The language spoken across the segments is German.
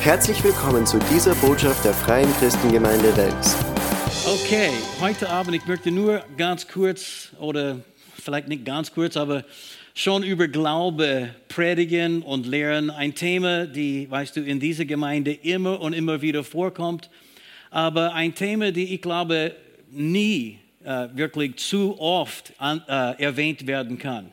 Herzlich willkommen zu dieser Botschaft der Freien Christengemeinde Wels. Okay, heute Abend, ich möchte nur ganz kurz oder vielleicht nicht ganz kurz, aber schon über Glaube predigen und lehren. Ein Thema, die, weißt du, in dieser Gemeinde immer und immer wieder vorkommt, aber ein Thema, die ich glaube nie äh, wirklich zu oft an, äh, erwähnt werden kann.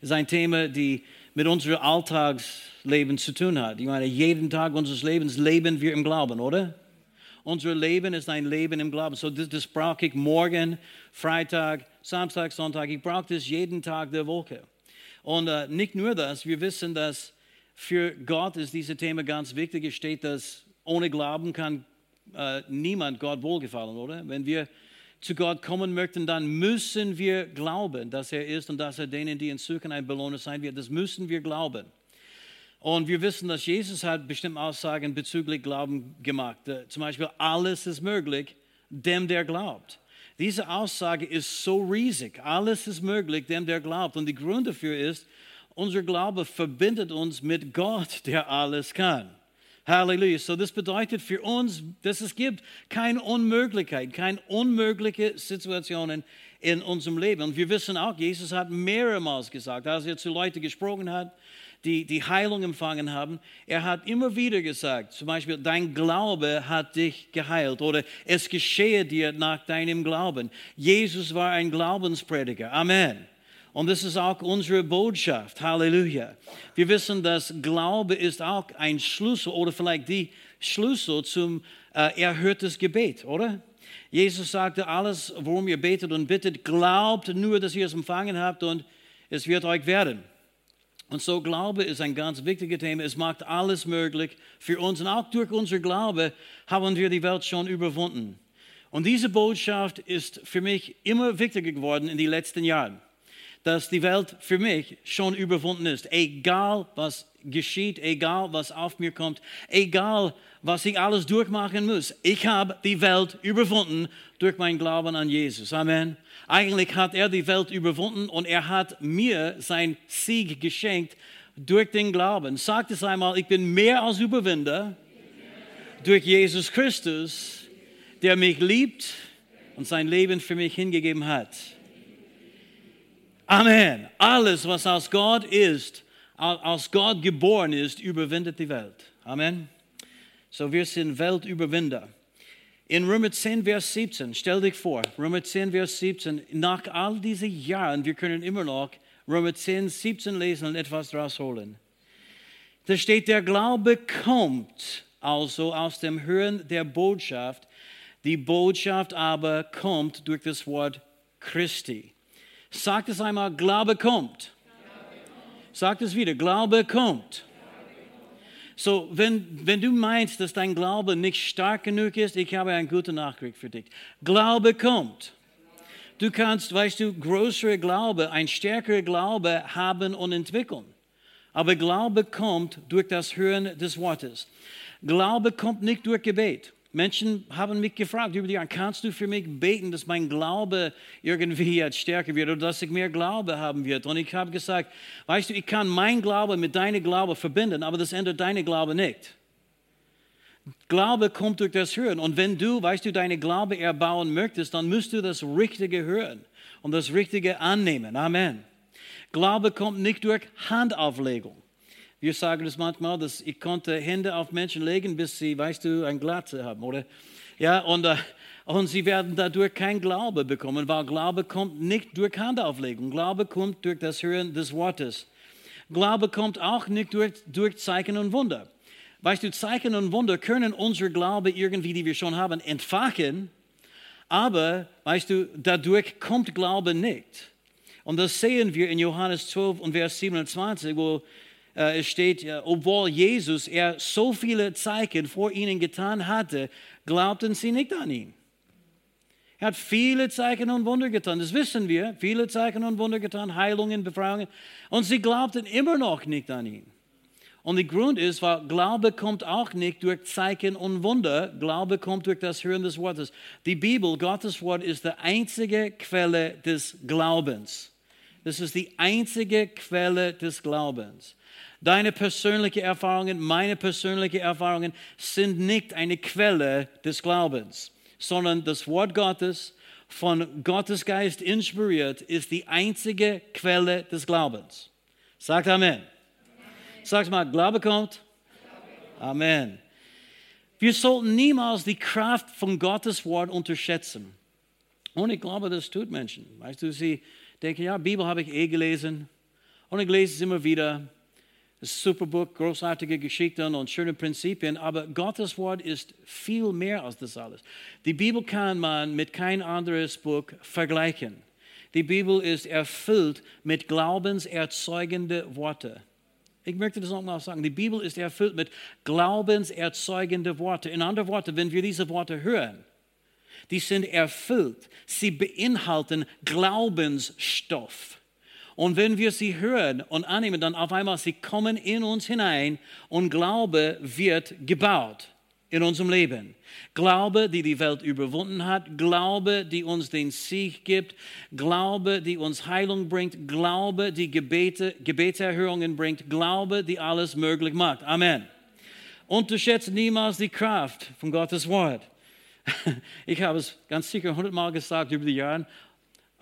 Es ist ein Thema, die mit unserem Alltagsleben zu tun hat. Ich meine, jeden Tag unseres Lebens leben wir im Glauben, oder? Unser Leben ist ein Leben im Glauben. So, das, das brauche ich morgen, Freitag, Samstag, Sonntag. Ich brauche das jeden Tag der Woche. Und äh, nicht nur das, wir wissen, dass für Gott ist dieses Thema ganz wichtig. Es steht, dass ohne Glauben kann äh, niemand Gott wohlgefallen, oder? Wenn wir zu Gott kommen möchten, dann müssen wir glauben, dass er ist und dass er denen, die ihn suchen, ein Belohner sein wird. Das müssen wir glauben. Und wir wissen, dass Jesus hat bestimmte Aussagen bezüglich Glauben gemacht. Äh, zum Beispiel, alles ist möglich, dem, der glaubt. Diese Aussage ist so riesig. Alles ist möglich, dem, der glaubt. Und der Grund dafür ist, unser Glaube verbindet uns mit Gott, der alles kann. Halleluja. So, das bedeutet für uns, dass es gibt keine Unmöglichkeit, keine unmögliche Situationen in unserem Leben. Und wir wissen auch, Jesus hat mehrmals gesagt, als er zu Leuten gesprochen hat, die die Heilung empfangen haben, er hat immer wieder gesagt, zum Beispiel, dein Glaube hat dich geheilt oder es geschehe dir nach deinem Glauben. Jesus war ein Glaubensprediger. Amen. Und das ist auch unsere Botschaft. Halleluja. Wir wissen, dass Glaube ist auch ein Schlüssel oder vielleicht die Schlüssel zum äh, erhörtes Gebet, oder? Jesus sagte, alles, worum ihr betet und bittet, glaubt nur, dass ihr es empfangen habt und es wird euch werden. Und so Glaube ist ein ganz wichtiges Thema. Es macht alles möglich für uns. Und auch durch unser Glaube haben wir die Welt schon überwunden. Und diese Botschaft ist für mich immer wichtiger geworden in den letzten Jahren dass die Welt für mich schon überwunden ist. Egal was geschieht, egal was auf mir kommt, egal was ich alles durchmachen muss. Ich habe die Welt überwunden durch meinen Glauben an Jesus. Amen. Eigentlich hat er die Welt überwunden und er hat mir sein Sieg geschenkt durch den Glauben. Sagt es einmal, ich bin mehr als Überwinder durch Jesus Christus, der mich liebt und sein Leben für mich hingegeben hat. Amen. Alles, was aus Gott ist, aus Gott geboren ist, überwindet die Welt. Amen. So, wir sind Weltüberwinder. In Römer 10, Vers 17, stell dich vor, Römer 10, Vers 17, nach all diesen Jahren, wir können immer noch Römer 10, 17 lesen und etwas daraus holen. Da steht, der Glaube kommt also aus dem Hören der Botschaft, die Botschaft aber kommt durch das Wort Christi. Sagt es einmal, Glaube kommt. Sagt es wieder, Glaube kommt. So, wenn, wenn du meinst, dass dein Glaube nicht stark genug ist, ich habe eine gute Nachricht für dich. Glaube kommt. Du kannst, weißt du, größere Glaube, ein stärkerer Glaube haben und entwickeln. Aber Glaube kommt durch das Hören des Wortes. Glaube kommt nicht durch Gebet. Menschen haben mich gefragt über die Jahre, kannst du für mich beten, dass mein Glaube irgendwie jetzt stärker wird oder dass ich mehr Glaube haben wird? Und ich habe gesagt, weißt du, ich kann mein Glaube mit deinem Glaube verbinden, aber das ändert deine Glaube nicht. Glaube kommt durch das Hören. Und wenn du, weißt du, deine Glaube erbauen möchtest, dann musst du das Richtige hören und das Richtige annehmen. Amen. Glaube kommt nicht durch Handauflegung. Wir sagen das manchmal, dass ich konnte Hände auf Menschen legen, bis sie, weißt du, ein Glatze haben, oder? Ja, und, äh, und sie werden dadurch kein Glaube bekommen, weil Glaube kommt nicht durch Handauflegung. Glaube kommt durch das Hören des Wortes. Glaube kommt auch nicht durch, durch Zeichen und Wunder. Weißt du, Zeichen und Wunder können unser Glaube irgendwie, die wir schon haben, entfachen, aber, weißt du, dadurch kommt Glaube nicht. Und das sehen wir in Johannes 12 und Vers 27, wo äh, es steht, obwohl Jesus er so viele Zeichen vor ihnen getan hatte, glaubten sie nicht an ihn. Er hat viele Zeichen und Wunder getan, das wissen wir, viele Zeichen und Wunder getan, Heilungen, Befreiungen, und sie glaubten immer noch nicht an ihn. Und der Grund ist, weil Glaube kommt auch nicht durch Zeichen und Wunder, Glaube kommt durch das Hören des Wortes. Die Bibel, Gottes Wort, ist die einzige Quelle des Glaubens. Das ist die einzige Quelle des Glaubens. Deine persönlichen Erfahrungen, meine persönlichen Erfahrungen sind nicht eine Quelle des Glaubens, sondern das Wort Gottes, von Gottes Geist inspiriert, ist die einzige Quelle des Glaubens. Sagt Amen. Sag mal, Glaube kommt. Amen. Wir sollten niemals die Kraft von Gottes Wort unterschätzen. Und ich glaube, das tut Menschen. Weißt du, sie denken, ja, Bibel habe ich eh gelesen. Und ich lese es immer wieder. Super Buch, großartige Geschichten und schöne Prinzipien. Aber Gottes Wort ist viel mehr als das alles. Die Bibel kann man mit kein anderes Buch vergleichen. Die Bibel ist erfüllt mit glaubenserzeugenden Worten. Ich möchte das nochmal sagen. Die Bibel ist erfüllt mit glaubenserzeugenden Worten. In anderen Worten, wenn wir diese Worte hören, die sind erfüllt. Sie beinhalten Glaubensstoff. Und wenn wir sie hören und annehmen, dann auf einmal, sie kommen in uns hinein und Glaube wird gebaut in unserem Leben. Glaube, die die Welt überwunden hat, Glaube, die uns den Sieg gibt, Glaube, die uns Heilung bringt, Glaube, die Gebete, Gebetserhörungen bringt, Glaube, die alles möglich macht. Amen. Unterschätze niemals die Kraft von Gottes Wort. Ich habe es ganz sicher hundertmal gesagt über die Jahre,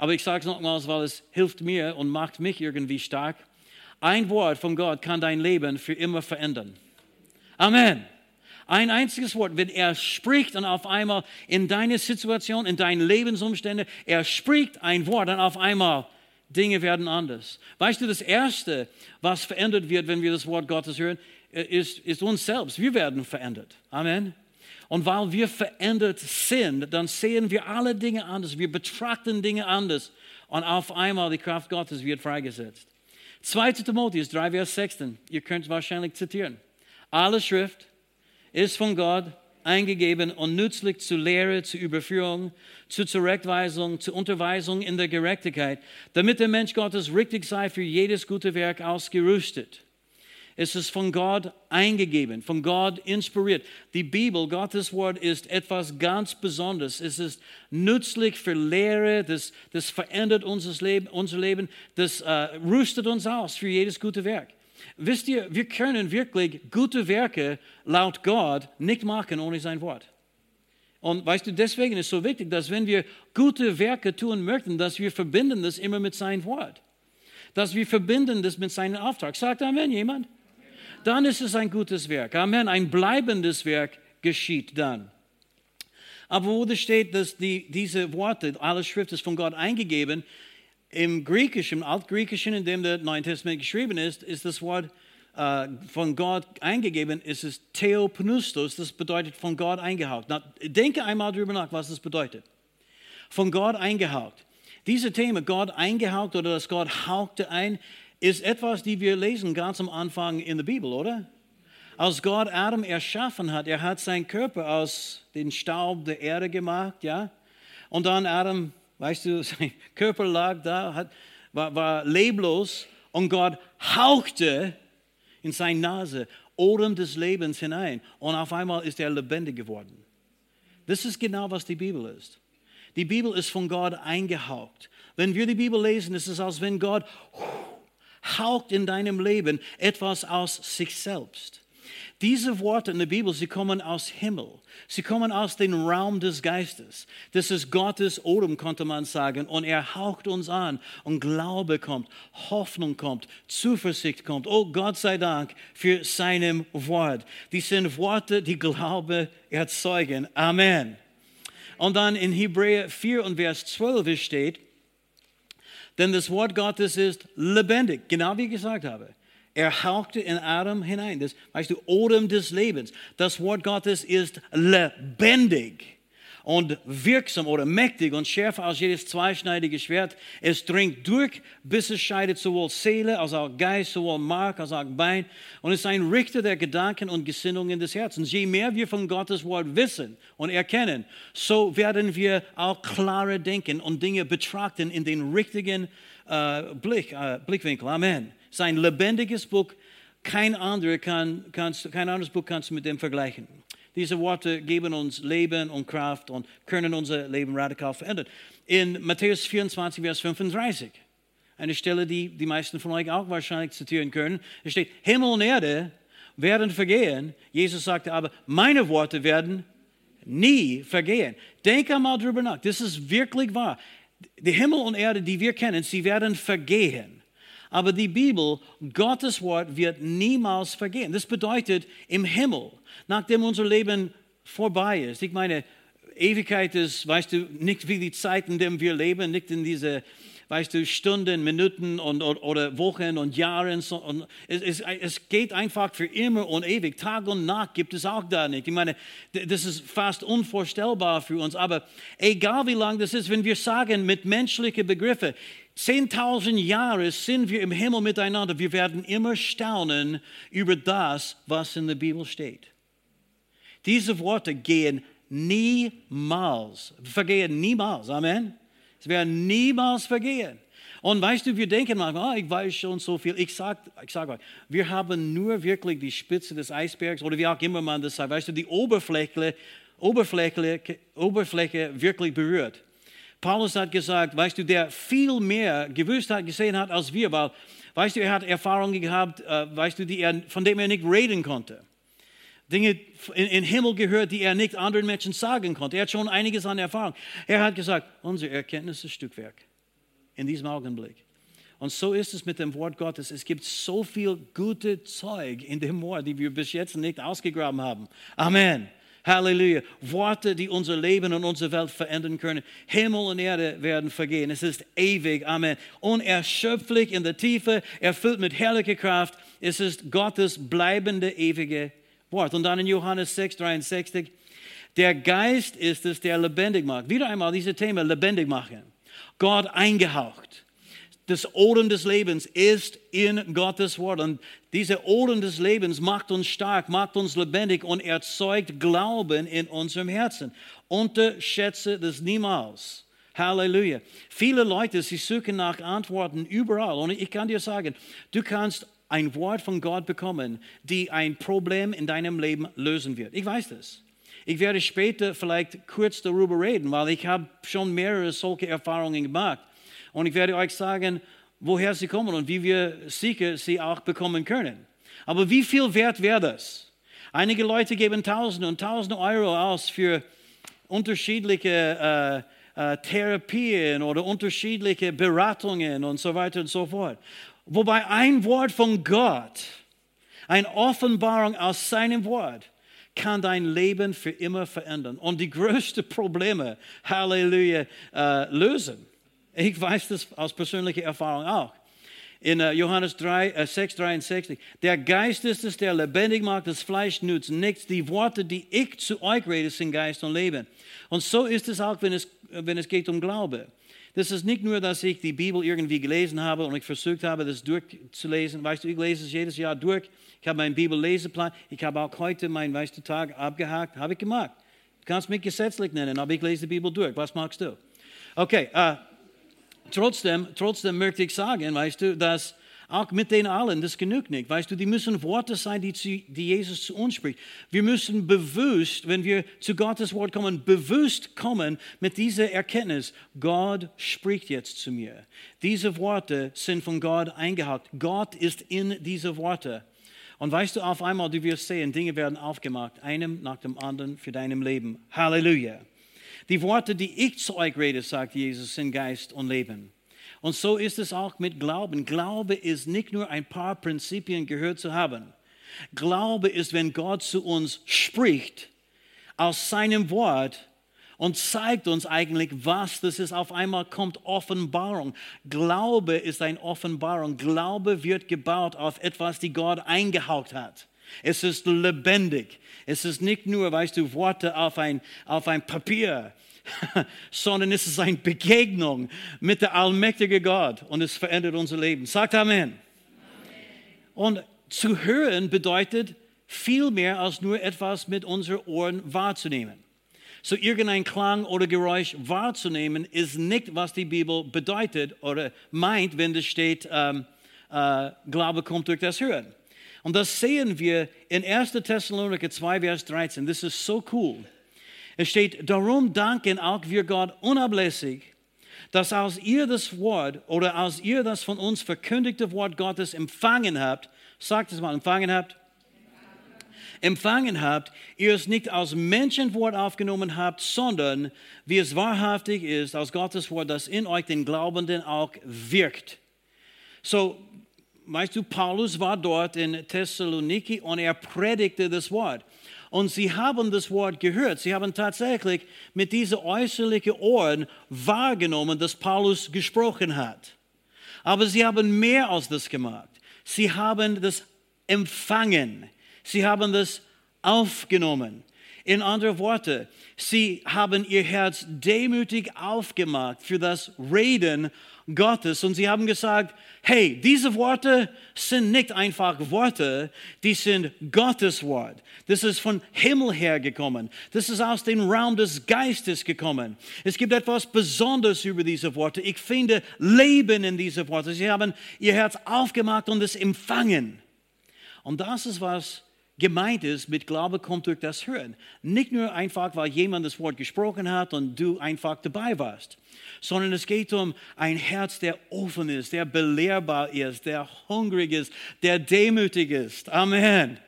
aber ich sage es nochmals, weil es hilft mir und macht mich irgendwie stark. Ein Wort von Gott kann dein Leben für immer verändern. Amen. Ein einziges Wort, wenn er spricht und auf einmal in deine Situation, in deine Lebensumstände, er spricht ein Wort und auf einmal Dinge werden anders. Weißt du, das Erste, was verändert wird, wenn wir das Wort Gottes hören, ist, ist uns selbst. Wir werden verändert. Amen. Und weil wir verändert sind, dann sehen wir alle Dinge anders. Wir betrachten Dinge anders. Und auf einmal die Kraft Gottes wird freigesetzt. 2. Timotheus 3, Vers 16. Ihr könnt es wahrscheinlich zitieren. Alle Schrift ist von Gott eingegeben und nützlich zur Lehre, zur Überführung, zur Zurechtweisung, zur Unterweisung in der Gerechtigkeit, damit der Mensch Gottes richtig sei für jedes gute Werk ausgerüstet. Es ist von Gott eingegeben, von Gott inspiriert. Die Bibel, Gottes Wort, ist etwas ganz Besonderes. Es ist nützlich für Lehre, das, das verändert unser Leben, unser Leben das äh, rüstet uns aus für jedes gute Werk. Wisst ihr, wir können wirklich gute Werke laut Gott nicht machen ohne sein Wort. Und weißt du, deswegen ist es so wichtig, dass wenn wir gute Werke tun möchten, dass wir verbinden das immer mit seinem Wort. Dass wir verbinden das mit seinem Auftrag. Sagt Amen jemand? Dann ist es ein gutes Werk. Amen. Ein bleibendes Werk geschieht dann. Aber wo steht, dass die, diese Worte, alle Schrift ist von Gott eingegeben, im Griechischen, im Altgriechischen, in dem der Neue Testament geschrieben ist, ist das Wort äh, von Gott eingegeben, ist es Theopneustos, das bedeutet von Gott eingehaucht. Na, denke einmal darüber nach, was das bedeutet. Von Gott eingehaucht. Diese Thema, Gott eingehaucht oder dass Gott hauchte ein, ist etwas, die wir lesen ganz am Anfang in der Bibel, oder? Als Gott Adam erschaffen hat, er hat seinen Körper aus dem Staub der Erde gemacht, ja? Und dann Adam, weißt du, sein Körper lag da, hat, war, war leblos und Gott hauchte in seine Nase Odem des Lebens hinein und auf einmal ist er lebendig geworden. Das ist genau, was die Bibel ist. Die Bibel ist von Gott eingehaucht. Wenn wir die Bibel lesen, ist es, als wenn Gott haucht in deinem Leben etwas aus sich selbst. Diese Worte in der Bibel, sie kommen aus Himmel. Sie kommen aus dem Raum des Geistes. Das ist Gottes Odem, konnte man sagen. Und er haucht uns an und Glaube kommt, Hoffnung kommt, Zuversicht kommt. Oh Gott sei Dank für seinem Wort. Die sind Worte, die Glaube erzeugen. Amen. Und dann in Hebräer 4 und Vers 12 steht, denn das Wort Gottes ist lebendig, genau wie ich gesagt habe. Er hauchte in Adam hinein. Das, weißt du, Odem des Lebens. Das Wort Gottes ist lebendig und wirksam oder mächtig und schärfer als jedes zweischneidige Schwert. Es dringt durch, bis es scheidet sowohl Seele als auch Geist, sowohl Mark als auch Bein und ist ein Richter der Gedanken und Gesinnungen des Herzens. Je mehr wir von Gottes Wort wissen und erkennen, so werden wir auch klarer denken und Dinge betrachten in den richtigen äh, Blick, äh, Blickwinkel. Amen. Sein lebendiges Buch, kein, andere kann, kannst, kein anderes Buch kannst du mit dem vergleichen. Diese Worte geben uns Leben und Kraft und können unser Leben radikal verändern. In Matthäus 24, Vers 35, Eine Stelle, die die meisten von euch auch wahrscheinlich zitieren können. Es steht, Himmel und Erde werden vergehen. Jesus sagte aber, meine Worte werden nie vergehen. Denke mal drüber nach. Das ist wirklich wahr. Die Himmel und Erde, die wir kennen, sie werden vergehen. Aber die Bibel, Gottes Wort, wird niemals vergehen. Das bedeutet, im Himmel, nachdem unser Leben vorbei ist, ich meine, Ewigkeit ist, weißt du, nicht wie die Zeit, in der wir leben, nicht in diese weißt du, Stunden, Minuten und, oder Wochen und Jahre. Und es, es, es geht einfach für immer und ewig. Tag und Nacht gibt es auch da nicht. Ich meine, das ist fast unvorstellbar für uns. Aber egal wie lang das ist, wenn wir sagen mit menschlichen Begriffen, 10.000 Jahre sind wir im Himmel miteinander. Wir werden immer staunen über das, was in der Bibel steht. Diese Worte gehen niemals, vergehen niemals. Amen. Es werden niemals vergehen. Und weißt du, wir denken manchmal, oh, ich weiß schon so viel. Ich sage ich sag euch, wir haben nur wirklich die Spitze des Eisbergs oder wie auch immer man das sagt. Weißt du, die Oberfläche, Oberfläche, Oberfläche wirklich berührt. Paulus hat gesagt, weißt du, der viel mehr gewusst hat, gesehen hat als wir, weil, weißt du, er hat Erfahrungen gehabt, äh, weißt du, die er, von denen er nicht reden konnte. Dinge in, in Himmel gehört, die er nicht anderen Menschen sagen konnte. Er hat schon einiges an Erfahrung. Er hat gesagt, unsere Erkenntnis ist Stückwerk in diesem Augenblick. Und so ist es mit dem Wort Gottes. Es gibt so viel gute Zeug in dem Wort, die wir bis jetzt nicht ausgegraben haben. Amen. Halleluja. Worte, die unser Leben und unsere Welt verändern können. Himmel und Erde werden vergehen. Es ist ewig. Amen. Unerschöpflich in der Tiefe, erfüllt mit herrlicher Kraft. Es ist Gottes bleibende, ewige Wort. Und dann in Johannes 6, 63, der Geist ist es, der lebendig macht. Wieder einmal dieses Thema lebendig machen. Gott eingehaucht. Das Odem des Lebens ist in Gottes Wort. Und diese Odem des Lebens macht uns stark, macht uns lebendig und erzeugt Glauben in unserem Herzen. Unterschätze das niemals. Halleluja. Viele Leute, sie suchen nach Antworten überall. Und ich kann dir sagen, du kannst ein Wort von Gott bekommen, die ein Problem in deinem Leben lösen wird. Ich weiß das. Ich werde später vielleicht kurz darüber reden, weil ich habe schon mehrere solche Erfahrungen gemacht. Und ich werde euch sagen, woher sie kommen und wie wir sicher sie auch bekommen können. Aber wie viel wert wäre das? Einige Leute geben Tausende und Tausende Euro aus für unterschiedliche äh, äh, Therapien oder unterschiedliche Beratungen und so weiter und so fort. Wobei ein Wort von Gott, eine Offenbarung aus seinem Wort, kann dein Leben für immer verändern und die größten Probleme, Halleluja, äh, lösen. Ich weiß das aus persönlicher Erfahrung auch. In uh, Johannes 3, uh, 6, 63, der Geist ist es, der lebendig macht, das Fleisch nützt nichts. Die Worte, die ich zu euch rede, sind Geist und Leben. Und so ist es auch, wenn es, wenn es geht um Glaube. Das ist nicht nur, dass ich die Bibel irgendwie gelesen habe und ich versucht habe, das durchzulesen. Weißt du, ich lese es jedes Jahr durch. Ich habe meinen Bibelleseplan. Ich habe auch heute meinen du, Tag abgehakt. Habe ich gemacht. Du kannst mich gesetzlich nennen, aber ich lese die Bibel durch. Was magst du? Okay, uh, trotzdem, trotzdem möchte ich sagen, weißt du, dass auch mit den allen, das genügt nicht. Weißt du, die müssen Worte sein, die, zu, die Jesus zu uns spricht. Wir müssen bewusst, wenn wir zu Gottes Wort kommen, bewusst kommen mit dieser Erkenntnis, Gott spricht jetzt zu mir. Diese Worte sind von Gott eingehakt. Gott ist in diese Worte. Und weißt du, auf einmal, du wirst sehen, Dinge werden aufgemacht, einem nach dem anderen für deinem Leben. Halleluja. Die Worte, die ich zu euch rede, sagt Jesus, sind Geist und Leben. Und so ist es auch mit Glauben. Glaube ist nicht nur ein paar Prinzipien gehört zu haben. Glaube ist, wenn Gott zu uns spricht aus seinem Wort und zeigt uns eigentlich, was das ist. Auf einmal kommt Offenbarung. Glaube ist eine Offenbarung. Glaube wird gebaut auf etwas, die Gott eingehaucht hat. Es ist lebendig. Es ist nicht nur, weißt du, Worte auf ein, auf ein Papier. sondern es ist eine Begegnung mit der allmächtigen Gott und es verändert unser Leben. Sagt Amen. Amen. Und zu hören bedeutet viel mehr als nur etwas mit unseren Ohren wahrzunehmen. So irgendein Klang oder Geräusch wahrzunehmen ist nicht, was die Bibel bedeutet oder meint, wenn es steht, ähm, äh, Glaube kommt durch das Hören. Und das sehen wir in 1. Thessaloniker 2, Vers 13. Das ist so cool. Es steht, darum danken auch wir Gott unablässig, dass als ihr das Wort oder als ihr das von uns verkündigte Wort Gottes empfangen habt, sagt es mal, empfangen habt, empfangen habt, ihr es nicht als Menschenwort aufgenommen habt, sondern wie es wahrhaftig ist, als Gottes Wort, das in euch den Glaubenden auch wirkt. So, weißt du, Paulus war dort in Thessaloniki und er predigte das Wort. Und sie haben das Wort gehört. Sie haben tatsächlich mit diesen äußerlichen Ohren wahrgenommen, dass Paulus gesprochen hat. Aber sie haben mehr als das gemacht. Sie haben das empfangen. Sie haben das aufgenommen. In anderen Worten, sie haben ihr Herz demütig aufgemacht für das Reden Gottes und sie haben gesagt, hey, diese Worte sind nicht einfach Worte, die sind Gottes Wort. Das ist von Himmel her gekommen. Das ist aus dem Raum des Geistes gekommen. Es gibt etwas Besonderes über diese Worte. Ich finde Leben in diese Worte. Sie haben ihr Herz aufgemacht und es empfangen. Und das ist was gemeint ist mit Glaube kommt durch das Hören. Nicht nur einfach, weil jemand das Wort gesprochen hat und du einfach dabei warst, sondern es geht um ein Herz, der offen ist, der belehrbar ist, der hungrig ist, der demütig ist. Amen.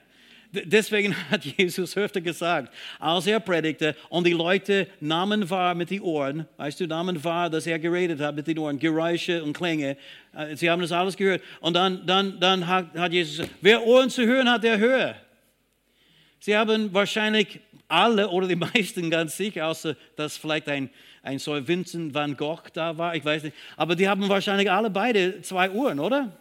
Deswegen hat Jesus öfter gesagt, als er predigte und die Leute nahmen wahr mit den Ohren, weißt du, nahmen wahr, dass er geredet hat mit den Ohren, Geräusche und Klänge, äh, sie haben das alles gehört. Und dann, dann, dann hat, Jesus gesagt, wer Ohren zu hören hat, der höre. Sie haben wahrscheinlich alle oder die meisten ganz sicher, außer dass vielleicht ein, ein so Vincent van Gogh da war, ich weiß nicht, aber die haben wahrscheinlich alle beide zwei Ohren, oder?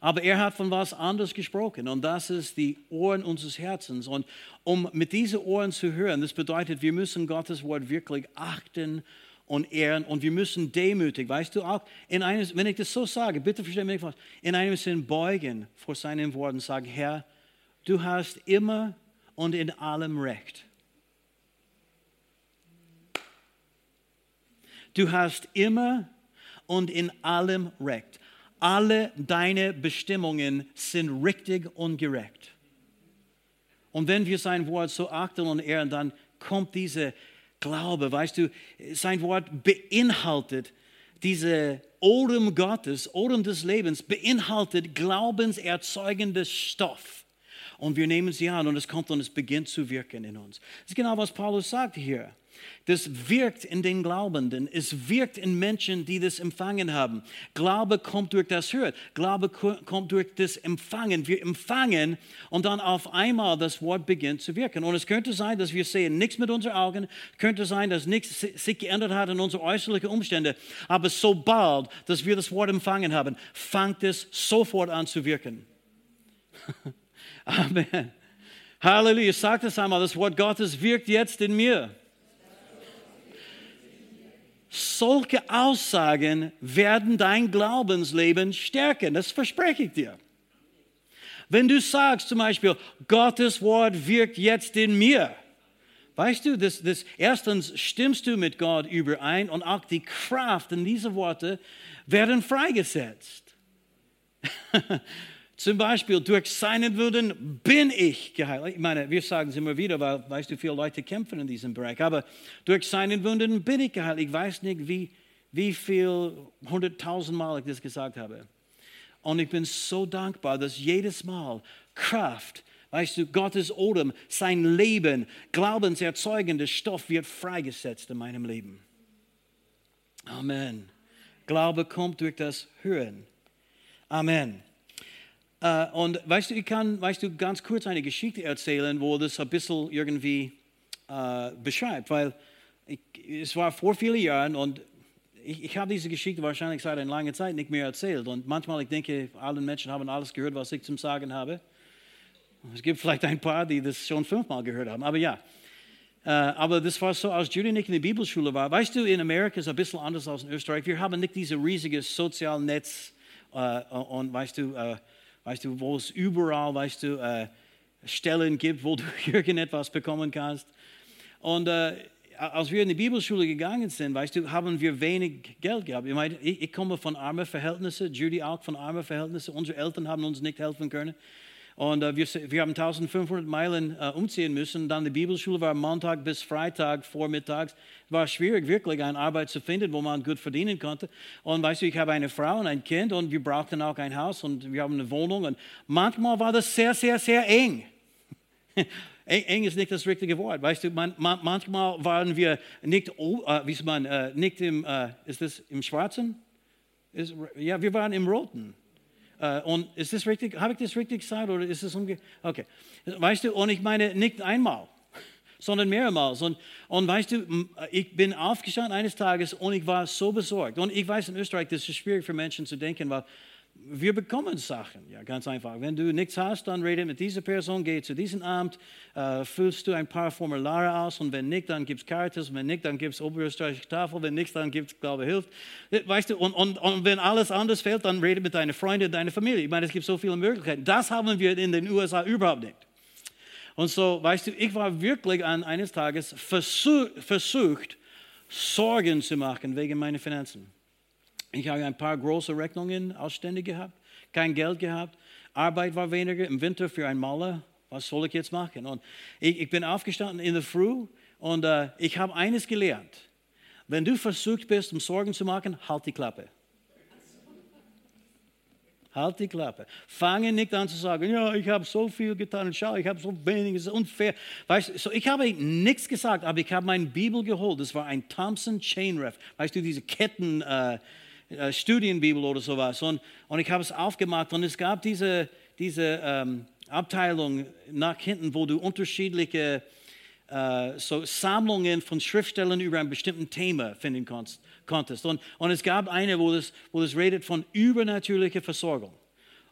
Aber er hat von was anderes gesprochen und das ist die Ohren unseres Herzens. Und um mit diesen Ohren zu hören, das bedeutet, wir müssen Gottes Wort wirklich achten und ehren und wir müssen demütig, weißt du auch, in einem, wenn ich das so sage, bitte verstehe mich was, in einem Sinn beugen vor seinen Worten, sagen, Herr, du hast immer und in allem Recht. Du hast immer und in allem Recht. Alle deine Bestimmungen sind richtig und gerecht. Und wenn wir sein Wort so achten und ehren, dann kommt dieser Glaube, weißt du, sein Wort beinhaltet diese Odem Gottes, Odem des Lebens, beinhaltet glaubenserzeugendes Stoff und wir nehmen sie an und es kommt und es beginnt zu wirken in uns. Das ist genau, was Paulus sagt hier. Das wirkt in den Glaubenden. Es wirkt in Menschen, die das empfangen haben. Glaube kommt durch das Hören. Glaube kommt durch das Empfangen. Wir empfangen und dann auf einmal das Wort beginnt zu wirken. Und es könnte sein, dass wir sehen nichts mit unseren Augen. Könnte sein, dass nichts sich geändert hat in unseren äußerlichen Umständen. Aber sobald, dass wir das Wort empfangen haben, fängt es sofort an zu wirken. Amen. Halleluja. Sagt es einmal, das Wort Gottes wirkt jetzt in mir. Solche Aussagen werden dein Glaubensleben stärken. Das verspreche ich dir. Wenn du sagst zum Beispiel, Gottes Wort wirkt jetzt in mir, weißt du, das, das, erstens stimmst du mit Gott überein und auch die Kraft in diese Worte werden freigesetzt. Zum Beispiel, durch seinen Willen bin ich geheilt. Ich meine, wir sagen es immer wieder, weil, weißt du, viele Leute kämpfen in diesem Bereich. Aber durch seinen Willen bin ich geheilt. Ich weiß nicht, wie, wie viel, hunderttausend Mal ich das gesagt habe. Und ich bin so dankbar, dass jedes Mal Kraft, weißt du, Gottes Odem, sein Leben, glaubenserzeugender Stoff wird freigesetzt in meinem Leben. Amen. Glaube kommt durch das Hören. Amen. Äh, und weißt du, ich kann, weißt du, ganz kurz eine Geschichte erzählen, wo das ein bisschen irgendwie äh, beschreibt, weil ich, es war vor vielen Jahren und ich, ich habe diese Geschichte wahrscheinlich seit einer langen Zeit nicht mehr erzählt. Und manchmal, ich denke, alle Menschen haben alles gehört, was ich zum Sagen habe. Es gibt vielleicht ein paar, die das schon fünfmal gehört haben, aber ja. Äh, aber das war so, als Judy nicht in der Bibelschule war. Weißt du, in Amerika ist es ein bisschen anders als in Österreich. Wir haben nicht dieses riesige Sozialnetz äh, und, weißt du, äh, weißt du, wo es überall, weißt du, äh, Stellen gibt, wo du irgendetwas bekommen kannst. Und äh, als wir in die Bibelschule gegangen sind, weißt du, haben wir wenig Geld gehabt. Ich, meine, ich, komme von armen Verhältnissen, Judy auch von armen Verhältnissen. Unsere Eltern haben uns nicht helfen können. Und äh, wir, wir haben 1500 Meilen äh, umziehen müssen. Dann die Bibelschule war Montag bis Freitag vormittags. War schwierig, wirklich eine Arbeit zu finden, wo man gut verdienen konnte. Und weißt du, ich habe eine Frau und ein Kind und wir brauchten auch ein Haus und wir haben eine Wohnung. Und manchmal war das sehr, sehr, sehr eng. eng ist nicht das richtige Wort. Weißt du, man, man, manchmal waren wir nicht, äh, wie man, äh, nicht im, äh, ist das im Schwarzen? Ist, ja, wir waren im Roten. Uh, und ist das richtig? Habe ich das richtig gesagt oder ist es umgekehrt? Okay. Weißt du, und ich meine nicht einmal, sondern mehrmals. Und, und weißt du, ich bin aufgestanden eines Tages und ich war so besorgt. Und ich weiß in Österreich, das ist schwierig für Menschen zu denken, weil wir bekommen Sachen, ja, ganz einfach. Wenn du nichts hast, dann rede mit dieser Person, geh zu diesem Amt, äh, füllst du ein paar Formulare aus und wenn nicht, dann gibt es Caritas, wenn nicht, dann gibt es Oberösterreichische Tafel, wenn nicht, dann gibt es Glaube hilft. Weißt du, und, und, und wenn alles anders fehlt, dann rede mit deinen Freunden, deiner Familie. Ich meine, es gibt so viele Möglichkeiten. Das haben wir in den USA überhaupt nicht. Und so, weißt du, ich war wirklich an eines Tages versuch, versucht, Sorgen zu machen wegen meiner Finanzen. Ich habe ein paar große Rechnungen ausständig gehabt, kein Geld gehabt, Arbeit war weniger, im Winter für einen Maler, was soll ich jetzt machen? Und ich, ich bin aufgestanden in der Früh und äh, ich habe eines gelernt. Wenn du versucht bist, um Sorgen zu machen, halt die Klappe. Halt die Klappe. Fange nicht an zu sagen, ja, ich habe so viel getan, schau, ich habe so wenig, es ist unfair. Weißt so, ich habe nichts gesagt, aber ich habe meine Bibel geholt. Das war ein Thompson Chain Ref. Weißt du, diese Ketten, äh, äh, Studienbibel oder sowas. Und, und ich habe es aufgemacht und es gab diese, diese ähm, Abteilung nach hinten, wo du unterschiedliche äh, so Sammlungen von Schriftstellen über ein bestimmtes Thema finden konntest. Und, und es gab eine, wo das, wo das redet von übernatürlicher Versorgung.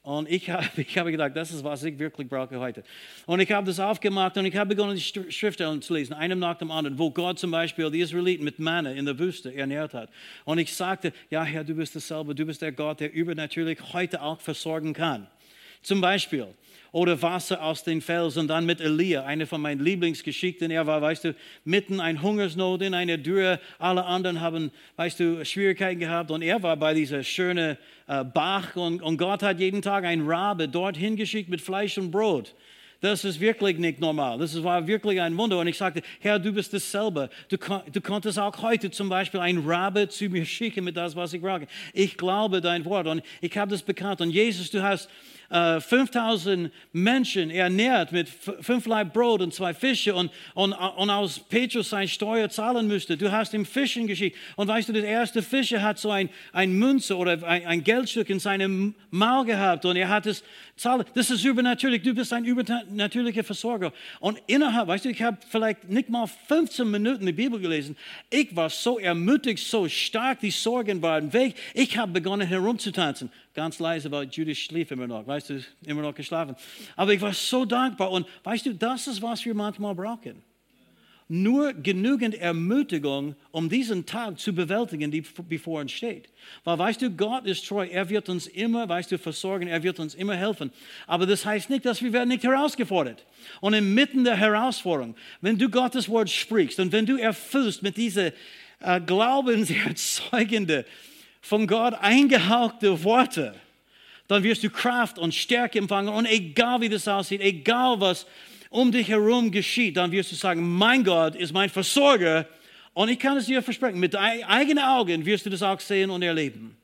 Und ich habe ich hab gedacht, das ist, was ich wirklich brauche heute. Und ich habe das aufgemacht und ich habe begonnen, die Schriftstellen zu lesen, einem nach dem anderen, wo Gott zum Beispiel die Israeliten mit Manna in der Wüste ernährt hat. Und ich sagte, ja Herr, du bist dasselbe, du bist der Gott, der übernatürlich heute auch versorgen kann. Zum Beispiel, oder Wasser aus den Felsen. Dann mit Elia, eine von meinen Lieblingsgeschichten. Er war, weißt du, mitten ein Hungersnot in einer Dürre. Alle anderen haben, weißt du, Schwierigkeiten gehabt. Und er war bei dieser schönen äh, Bach. Und, und Gott hat jeden Tag einen Rabe dorthin geschickt mit Fleisch und Brot. Das ist wirklich nicht normal. Das war wirklich ein Wunder. Und ich sagte, Herr, du bist dasselbe. Du, du konntest auch heute zum Beispiel ein Rabe zu mir schicken mit das, was ich brauche. Ich glaube dein Wort und ich habe das bekannt. Und Jesus, du hast 5000 äh, Menschen ernährt mit fünf Leib Brot und zwei Fische und, und, und aus Petrus sein Steuer zahlen müsste. Du hast ihm Fischen geschickt. Und weißt du, der erste Fischer hat so ein, ein Münze oder ein, ein Geldstück in seinem Maul gehabt und er hat es zahlen. Das ist übernatürlich. Du bist ein übernatürlicher Versorger. Und innerhalb, weißt du, ich habe vielleicht nicht mal 15 Minuten die Bibel gelesen. Ich war so ermutigt, so stark, die Sorgen waren weg. Ich habe begonnen herumzutanzen ganz leise, weil Judith schlief immer noch, weißt du, immer noch geschlafen. Aber ich war so dankbar und weißt du, das ist, was wir manchmal brauchen. Nur genügend Ermutigung, um diesen Tag zu bewältigen, die bevor uns steht. Weil weißt du, Gott ist treu, er wird uns immer, weißt du, versorgen, er wird uns immer helfen. Aber das heißt nicht, dass wir werden nicht herausgefordert. Und inmitten der Herausforderung, wenn du Gottes Wort sprichst und wenn du erfüllst mit dieser äh, glaubenserzeugende von Gott eingehauchte Worte, dann wirst du Kraft und Stärke empfangen. Und egal wie das aussieht, egal was um dich herum geschieht, dann wirst du sagen, mein Gott ist mein Versorger. Und ich kann es dir versprechen, mit eigenen Augen wirst du das auch sehen und erleben.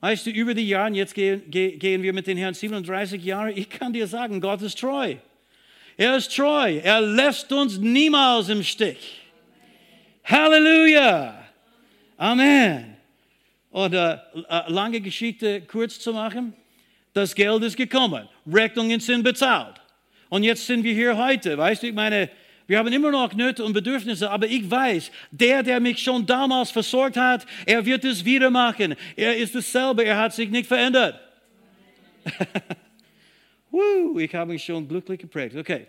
Weißt du, über die Jahre, jetzt gehen, gehen wir mit den Herrn 37 Jahre, ich kann dir sagen, Gott ist treu. Er ist treu. Er lässt uns niemals im Stich. Halleluja. Amen. Oder äh, lange Geschichte kurz zu machen, das Geld ist gekommen, Rechnungen sind bezahlt. Und jetzt sind wir hier heute. Weißt du, ich meine, wir haben immer noch Nöte und Bedürfnisse, aber ich weiß, der, der mich schon damals versorgt hat, er wird es wieder machen. Er ist dasselbe, er hat sich nicht verändert. Woo, ich habe mich schon glücklich geprägt. Okay,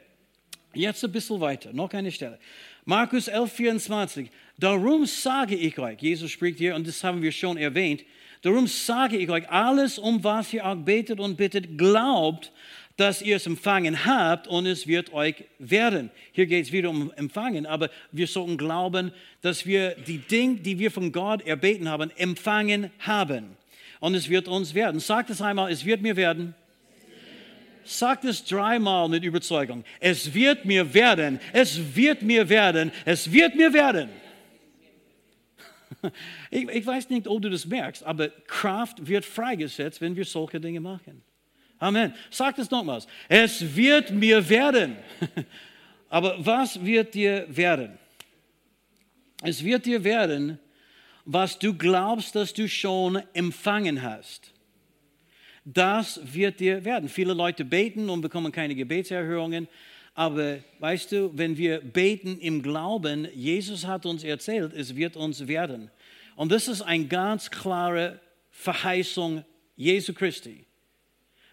jetzt ein bisschen weiter, noch eine Stelle. Markus 11, 24. Darum sage ich euch, Jesus spricht hier, und das haben wir schon erwähnt, darum sage ich euch, alles, um was ihr auch betet und bittet, glaubt, dass ihr es empfangen habt und es wird euch werden. Hier geht es wieder um Empfangen, aber wir sollten glauben, dass wir die Dinge, die wir von Gott erbeten haben, empfangen haben. Und es wird uns werden. Sagt es einmal, es wird mir werden. Sagt es dreimal mit Überzeugung. Es wird mir werden, es wird mir werden, es wird mir werden. Ich, ich, weiß nicht, ob du das merkst, aber Kraft wird freigesetzt, wenn wir solche Dinge machen. Amen. Sag es nochmals. Es wird mir werden. Aber was wird dir werden? Es wird dir werden, was du glaubst, dass du schon empfangen hast. Das wird dir werden. Viele Leute beten und bekommen keine Gebetserhörungen. Aber weißt du, wenn wir beten im Glauben, Jesus hat uns erzählt, es wird uns werden. Und das ist eine ganz klare Verheißung Jesu Christi.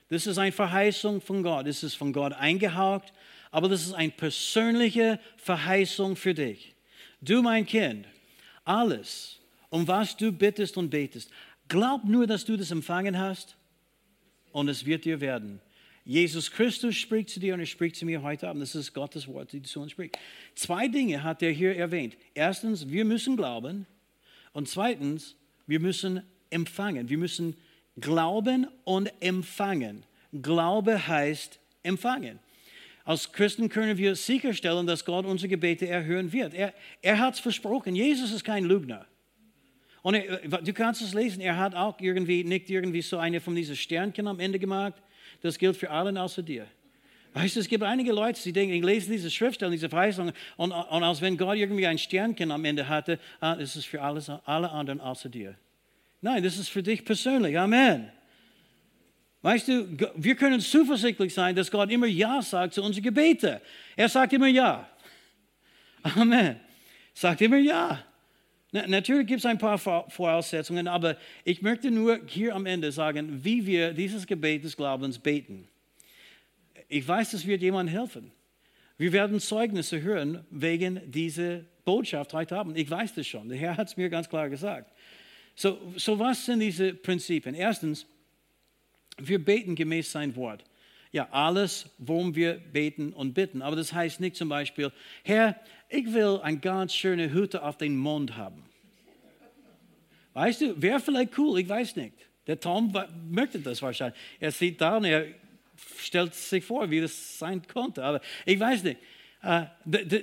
Das ist eine Verheißung von Gott. Das ist von Gott eingehaucht, aber das ist eine persönliche Verheißung für dich. Du, mein Kind, alles, um was du bittest und betest, glaub nur, dass du das empfangen hast und es wird dir werden. Jesus Christus spricht zu dir und er spricht zu mir heute Abend. Das ist Gottes Wort, die zu uns spricht. Zwei Dinge hat er hier erwähnt. Erstens, wir müssen glauben. Und zweitens, wir müssen empfangen. Wir müssen glauben und empfangen. Glaube heißt empfangen. Als Christen können wir sicherstellen, dass Gott unsere Gebete erhören wird. Er, er hat es versprochen. Jesus ist kein Lügner. Und er, du kannst es lesen, er hat auch irgendwie, nicht irgendwie so eine von diesen Sternchen am Ende gemacht das gilt für alle außer dir. Weißt du, es gibt einige Leute, die denken, ich lese diese Schriftstellen, diese Verheißungen, und, und als wenn Gott irgendwie ein Sternchen am Ende hatte, ah, ist für alles, alle anderen außer dir. Nein, das ist für dich persönlich. Amen. Weißt du, wir können zuversichtlich sein, dass Gott immer Ja sagt zu unseren Gebeten. Er sagt immer Ja. Amen. Sagt immer Ja. Natürlich gibt es ein paar Voraussetzungen, aber ich möchte nur hier am Ende sagen, wie wir dieses Gebet des Glaubens beten. Ich weiß, das wird jemand helfen. Wir werden Zeugnisse hören wegen dieser Botschaft heute Abend. Ich weiß das schon. Der Herr hat es mir ganz klar gesagt. So, so was sind diese Prinzipien? Erstens, wir beten gemäß sein Wort. Ja, alles, worum wir beten und bitten. Aber das heißt nicht zum Beispiel, Herr, ich will eine ganz schöne Hütte auf den Mond haben. Weißt du, wäre vielleicht cool, ich weiß nicht. Der Tom möchte das wahrscheinlich. Er sieht da und er stellt sich vor, wie das sein konnte. Aber ich weiß nicht. Uh,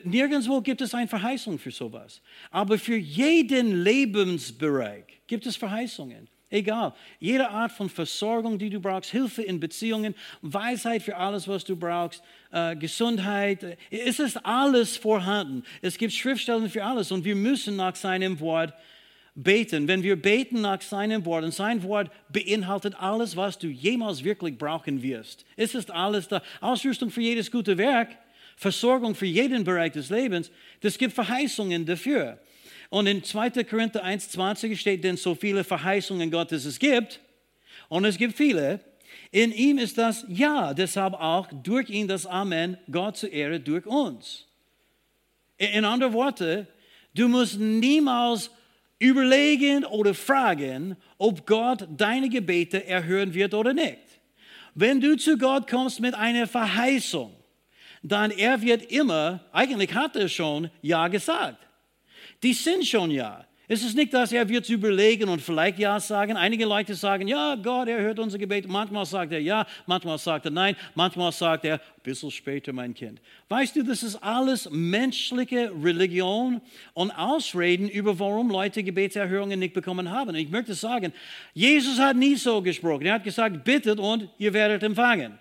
nirgendwo gibt es eine Verheißung für sowas. Aber für jeden Lebensbereich gibt es Verheißungen. Egal. Jede Art von Versorgung, die du brauchst, Hilfe in Beziehungen, Weisheit für alles, was du brauchst, äh, Gesundheit, äh, es ist alles vorhanden. Es gibt Schriftstellen für alles und wir müssen nach seinem Wort beten. Wenn wir beten nach seinem Wort und sein Wort beinhaltet alles, was du jemals wirklich brauchen wirst. Es ist alles da. Ausrüstung für jedes gute Werk, Versorgung für jeden Bereich des Lebens. Das gibt Verheißungen dafür. Und in 2. Korinther 1,20 steht, denn so viele Verheißungen Gottes es gibt, und es gibt viele, in ihm ist das Ja, deshalb auch durch ihn das Amen, Gott zur Ehre durch uns. In anderen Worten, du musst niemals überlegen oder fragen, ob Gott deine Gebete erhören wird oder nicht. Wenn du zu Gott kommst mit einer Verheißung, dann er wird immer, eigentlich hat er schon Ja gesagt die sind schon ja. Es ist nicht, dass er wird überlegen und vielleicht ja sagen. Einige Leute sagen, ja, Gott, er hört unser Gebet. Manchmal sagt er ja, manchmal sagt er nein, manchmal sagt er, ein bisschen später, mein Kind. Weißt du, das ist alles menschliche Religion und Ausreden über, warum Leute Gebetserhörungen nicht bekommen haben. Ich möchte sagen, Jesus hat nie so gesprochen. Er hat gesagt, bittet und ihr werdet empfangen.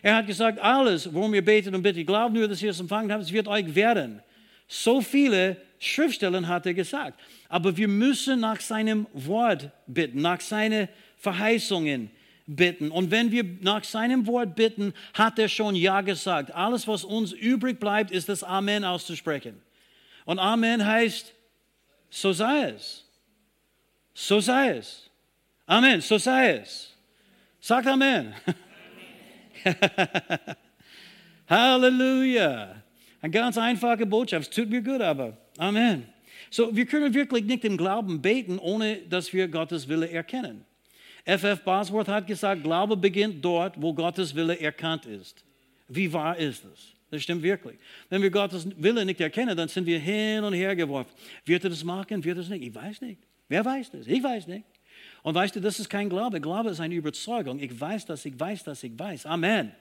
Er hat gesagt, alles, worum ihr betet und bittet, glaubt nur, dass ihr es empfangen habt, es wird euch werden. So viele Schriftstellen hat er gesagt. Aber wir müssen nach seinem Wort bitten, nach seinen Verheißungen bitten. Und wenn wir nach seinem Wort bitten, hat er schon Ja gesagt. Alles, was uns übrig bleibt, ist das Amen auszusprechen. Und Amen heißt, so sei es. So sei es. Amen, so sei es. Sagt Amen. Halleluja. Eine ganz einfache Botschaft. Tut mir gut, aber Amen. So, wir können wirklich nicht im Glauben beten, ohne dass wir Gottes Wille erkennen. F.F. Bosworth hat gesagt, Glaube beginnt dort, wo Gottes Wille erkannt ist. Wie wahr ist das? Das stimmt wirklich. Wenn wir Gottes Wille nicht erkennen, dann sind wir hin und her geworfen. Wird er das machen? Wird er das nicht? Ich weiß nicht. Wer weiß das? Ich weiß nicht. Und weißt du, das ist kein Glaube. Glaube ist eine Überzeugung. Ich weiß, dass ich weiß, dass ich weiß. Amen.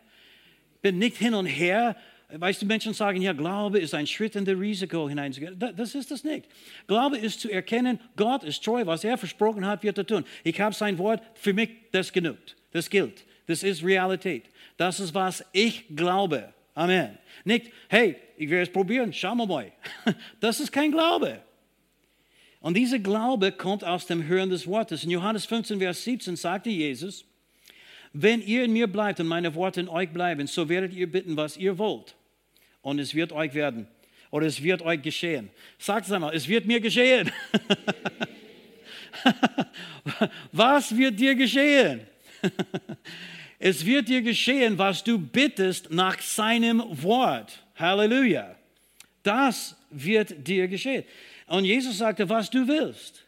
Bin nicht hin und her. Weißt du, Menschen sagen, ja, Glaube ist ein Schritt in das Risiko hineinzugehen. Das ist das nicht. Glaube ist zu erkennen, Gott ist treu, was er versprochen hat, wird er tun. Ich habe sein Wort, für mich, das genügt. Das gilt. Das ist Realität. Das ist, was ich glaube. Amen. Nicht, hey, ich werde es probieren, schauen wir mal. Das ist kein Glaube. Und dieser Glaube kommt aus dem Hören des Wortes. In Johannes 15, Vers 17 sagte Jesus, wenn ihr in mir bleibt und meine Worte in euch bleiben, so werdet ihr bitten, was ihr wollt. Und es wird euch werden. Oder es wird euch geschehen. Sagt es einmal, es wird mir geschehen. was wird dir geschehen? Es wird dir geschehen, was du bittest nach seinem Wort. Halleluja. Das wird dir geschehen. Und Jesus sagte, was du willst.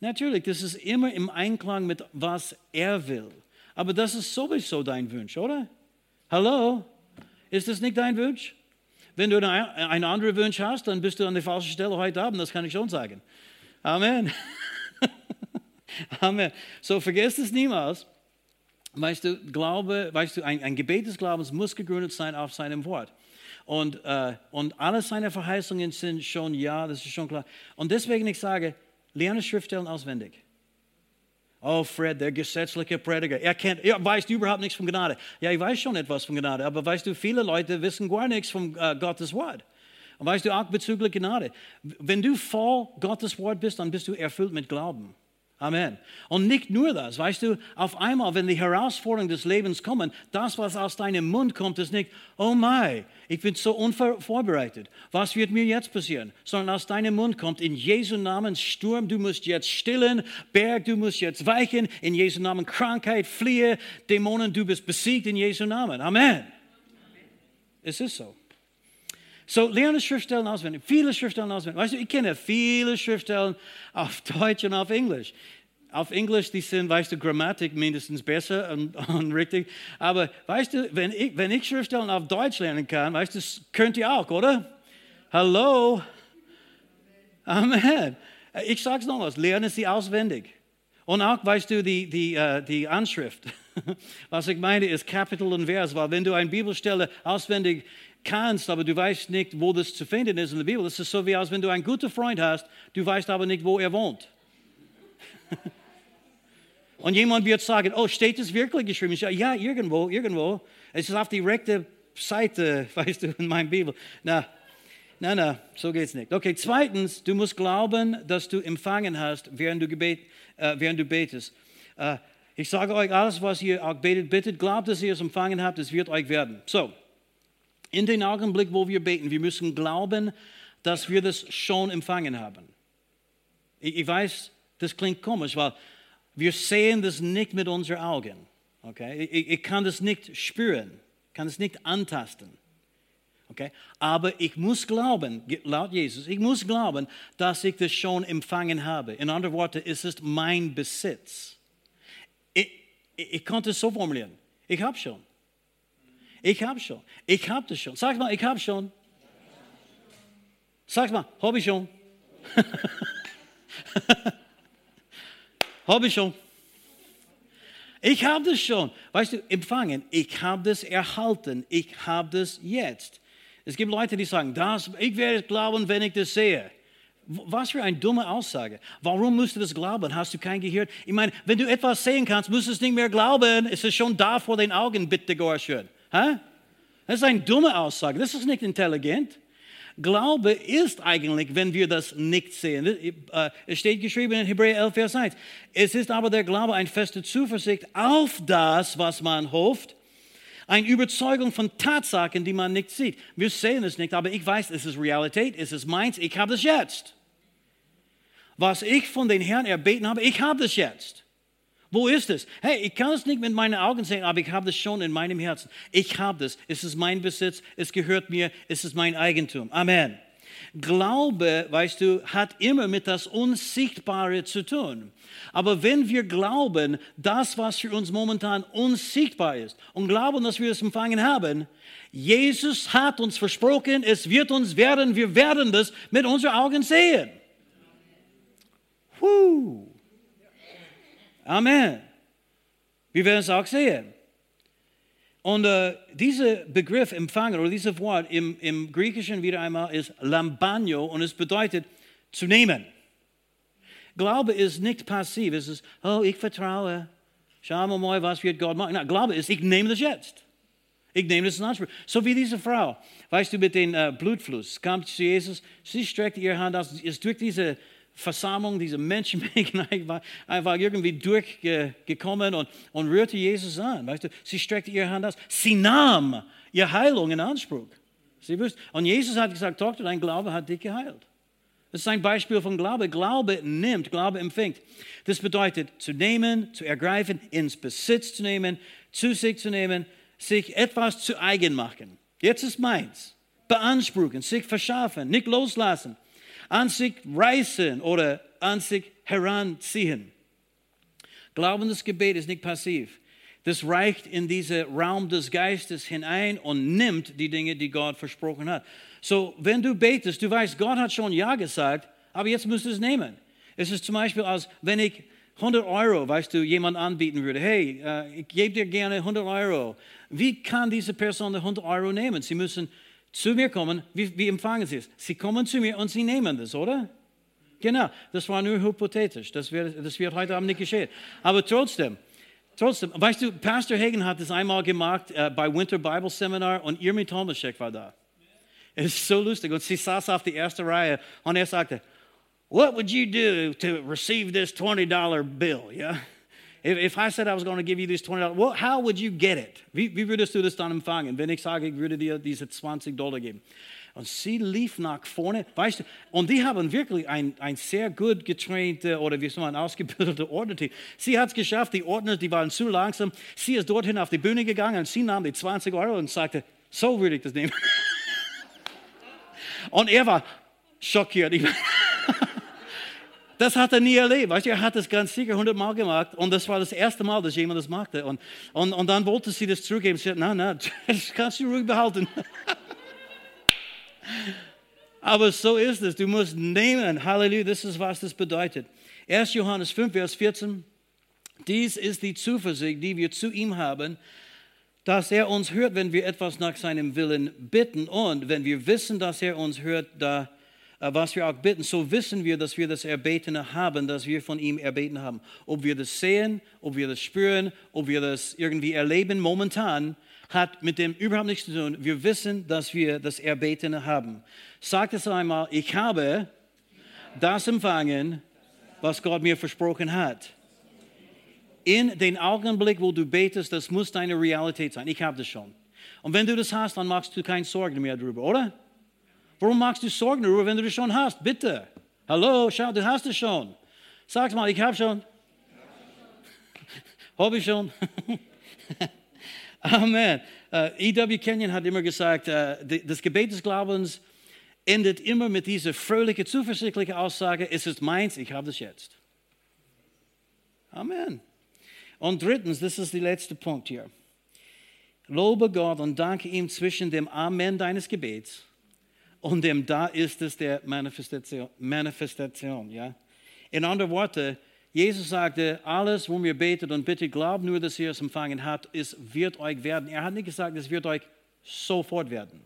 Natürlich, das ist immer im Einklang mit was er will. Aber das ist sowieso dein Wunsch, oder? Hallo? Ist das nicht dein Wunsch? Wenn du einen anderen Wunsch hast, dann bist du an der falschen Stelle heute Abend, das kann ich schon sagen. Amen. Amen. So vergesst es niemals. Weißt du, Glaube, weißt du, ein, ein Gebet des Glaubens muss gegründet sein auf seinem Wort. Und, äh, und alle seine Verheißungen sind schon ja, das ist schon klar. Und deswegen ich sage, lerne Schriftstellen auswendig. Oh, Fred, der gesetzliche Prediger, er kennt, er weiß überhaupt nichts von Gnade. Ja, ich weiß schon etwas von Gnade, aber weißt du, viele Leute wissen gar nichts von äh, Gottes Wort. Und weißt du auch bezüglich Gnade, wenn du voll Gottes Wort bist, dann bist du erfüllt mit Glauben. Amen. Und nicht nur das, weißt du, auf einmal, wenn die Herausforderungen des Lebens kommen, das, was aus deinem Mund kommt, ist nicht, oh mein, ich bin so unvorbereitet. Was wird mir jetzt passieren? Sondern aus deinem Mund kommt, in Jesu Namen Sturm, du musst jetzt stillen, Berg, du musst jetzt weichen, in Jesu Namen Krankheit, fliehe, Dämonen, du bist besiegt in Jesu Namen. Amen. Es ist so. So, lerne Schriftstellen auswendig. Viele Schriftstellen auswendig. Weißt du, ich kenne viele Schriftstellen auf Deutsch und auf Englisch. Auf Englisch, die sind, weißt du, Grammatik mindestens besser und, und richtig. Aber weißt du, wenn ich, wenn ich Schriftstellen auf Deutsch lernen kann, weißt du, könnt ihr auch, oder? Hallo? Amen. Ich sage es nochmals, lerne sie auswendig. Und auch, weißt du, die, die, uh, die Anschrift. Was ich meine, ist Kapitel und Vers, weil wenn du eine Bibelstelle auswendig kannst, aber du weißt nicht, wo das zu finden ist in der Bibel. Das ist so wie als wenn du einen guten Freund hast, du weißt aber nicht, wo er wohnt. Und jemand wird sagen, oh, steht es wirklich geschrieben? Ich sage, ja, irgendwo, irgendwo. Es ist auf die rechte Seite, weißt du, in meiner Bibel. Na, na, na, so geht's nicht. Okay, zweitens, du musst glauben, dass du empfangen hast, während du, gebet, äh, während du betest. Äh, ich sage euch, alles, was ihr auch betet, bittet, glaubt, dass ihr es empfangen habt, es wird euch werden. So, in den Augenblick, wo wir beten, wir müssen glauben, dass wir das schon empfangen haben. Ich, weiß, das klingt komisch, weil wir sehen das nicht mit unseren Augen. Okay? Ich, ich kann das nicht spüren, kann es nicht antasten. Okay? Aber ich muss glauben, laut Jesus, ich muss glauben, dass ich das schon empfangen habe. In anderen Worten, es ist mein Besitz. Ich, ich, ich konnte es so formulieren. Ich habe schon. Ich habe schon. Ich habe das schon. Sag mal, ich habe schon. Sag mal, habe ich schon. habe ich schon. Ich habe das schon. Weißt du, empfangen. Ich habe das erhalten. Ich habe das jetzt. Es gibt Leute, die sagen, das, ich werde glauben, wenn ich das sehe. Was für eine dumme Aussage. Warum musst du das glauben? Hast du kein Gehirn? Ich meine, wenn du etwas sehen kannst, musst du es nicht mehr glauben. Es ist schon da vor den Augen, bitte, Gorschön. Hä? Das ist eine dumme Aussage. Das ist nicht intelligent. Glaube ist eigentlich, wenn wir das nicht sehen. Äh, es steht geschrieben in Hebräer 11, Vers 1. Es ist aber der Glaube eine feste Zuversicht auf das, was man hofft. Eine Überzeugung von Tatsachen, die man nicht sieht. Wir sehen es nicht, aber ich weiß, es ist Realität, es ist meins, ich habe es jetzt. Was ich von den Herrn erbeten habe, ich habe es jetzt. Wo ist es? Hey, ich kann es nicht mit meinen Augen sehen, aber ich habe es schon in meinem Herzen. Ich habe das. Es ist mein Besitz. Es gehört mir. Es ist mein Eigentum. Amen. Glaube, weißt du, hat immer mit das Unsichtbare zu tun. Aber wenn wir glauben, das, was für uns momentan unsichtbar ist, und glauben, dass wir es empfangen haben, Jesus hat uns versprochen, es wird uns werden, wir werden das mit unseren Augen sehen. Puh. Amen. Wir werden es auch sehen. Und äh, dieser Begriff empfangen oder dieses Wort im, im Griechischen wieder einmal ist lambanio und es bedeutet zu nehmen. Glaube ist nicht passiv. Es ist, oh, ich vertraue. Schauen wir mal, was wird Gott machen. Na, Glaube ist, ich nehme das jetzt. Ich nehme das in Anspruch. So wie diese Frau, weißt du, mit dem äh, Blutfluss, kam zu Jesus, sie streckte ihre Hand aus, ist durch diese Versammlung, diese Menschenmenge einfach irgendwie durchgekommen und, und rührte Jesus an. Weißt du, sie streckte ihre Hand aus. Sie nahm ihre Heilung in Anspruch. Sie wusste. Und Jesus hat gesagt, Tochter, dein Glaube hat dich geheilt. Das ist ein Beispiel von Glaube. Glaube nimmt, Glaube empfängt. Das bedeutet, zu nehmen, zu ergreifen, ins Besitz zu nehmen, zu sich zu nehmen, sich etwas zu eigen machen. Jetzt ist meins. Beanspruchen, sich verschaffen, nicht loslassen an sich reißen oder an sich heranziehen. Glaubendes Gebet ist nicht passiv. Das reicht in diesen Raum des Geistes hinein und nimmt die Dinge, die Gott versprochen hat. So, wenn du betest, du weißt, Gott hat schon Ja gesagt, aber jetzt musst du es nehmen. Es ist zum Beispiel, als wenn ich 100 Euro, weißt du, jemand anbieten würde. Hey, äh, ich gebe dir gerne 100 Euro. Wie kann diese Person 100 Euro nehmen? Sie müssen zu mir kommen, wie, wie empfangen sie es? Sie kommen zu mir und sie nehmen das, oder? Genau, das war nur hypothetisch. Das wird, das wird heute Abend nicht geschehen. Aber trotzdem, trotzdem, weißt du, Pastor Hagen hat das einmal gemacht äh, bei Winter Bible Seminar und Irmi Tomaszek war da. Es ist so lustig. Und sie saß auf der ersten Reihe und er sagte, What would you do to receive this $20 bill? Yeah? If, if I said I was going to give you this $20, well, how would you get it? Wie, wie würdest du das dann empfangen, wenn ich sage, ich würde dir diese 20 Dollar geben? Und sie lief nach vorne, weißt du, und die haben wirklich ein, ein sehr gut getrainte oder wie soll man ausgebildete Ordner. Sie hat es geschafft, die Ordner, die waren zu langsam. Sie ist dorthin auf die Bühne gegangen und sie nahm die 20 Euro und sagte, so würde ich das nehmen. und er war schockiert. Ich, das hat er nie erlebt. Weißt du, er hat das ganz sicher hundertmal gemacht und das war das erste Mal, dass jemand das machte. Und, und, und dann wollte sie das zurückgeben. Sie sagte, nein, nein, das kannst du ruhig behalten. Aber so ist es. Du musst nehmen. Halleluja, das ist, was das bedeutet. 1. Johannes 5, Vers 14. Dies ist die Zuversicht, die wir zu ihm haben, dass er uns hört, wenn wir etwas nach seinem Willen bitten. Und wenn wir wissen, dass er uns hört, da was wir auch bitten, so wissen wir, dass wir das Erbetene haben, das wir von ihm erbeten haben. Ob wir das sehen, ob wir das spüren, ob wir das irgendwie erleben, momentan hat mit dem überhaupt nichts zu tun. Wir wissen, dass wir das Erbetene haben. Sagt es einmal, ich habe das empfangen, was Gott mir versprochen hat. In den Augenblick, wo du betest, das muss deine Realität sein. Ich habe das schon. Und wenn du das hast, dann machst du keine Sorgen mehr darüber, oder? Warum machst du Sorgen darüber, wenn du das schon hast? Bitte. Hallo, schau, du hast es schon. Sag mal, ich habe schon. habe ich schon. Amen. Uh, E.W. Kenyon hat immer gesagt, uh, das Gebet des Glaubens endet immer mit dieser fröhlichen, zuversichtlichen Aussage, es ist meins, ich habe das jetzt. Amen. Und drittens, das ist der letzte Punkt hier. Lobe Gott und danke ihm zwischen dem Amen deines Gebets und dem Da ist es der Manifestation. Manifestation ja? In anderen Worten, Jesus sagte, alles, wo wir betet und bitte, glaubt nur, dass ihr es empfangen habt, es wird euch werden. Er hat nicht gesagt, es wird euch sofort werden.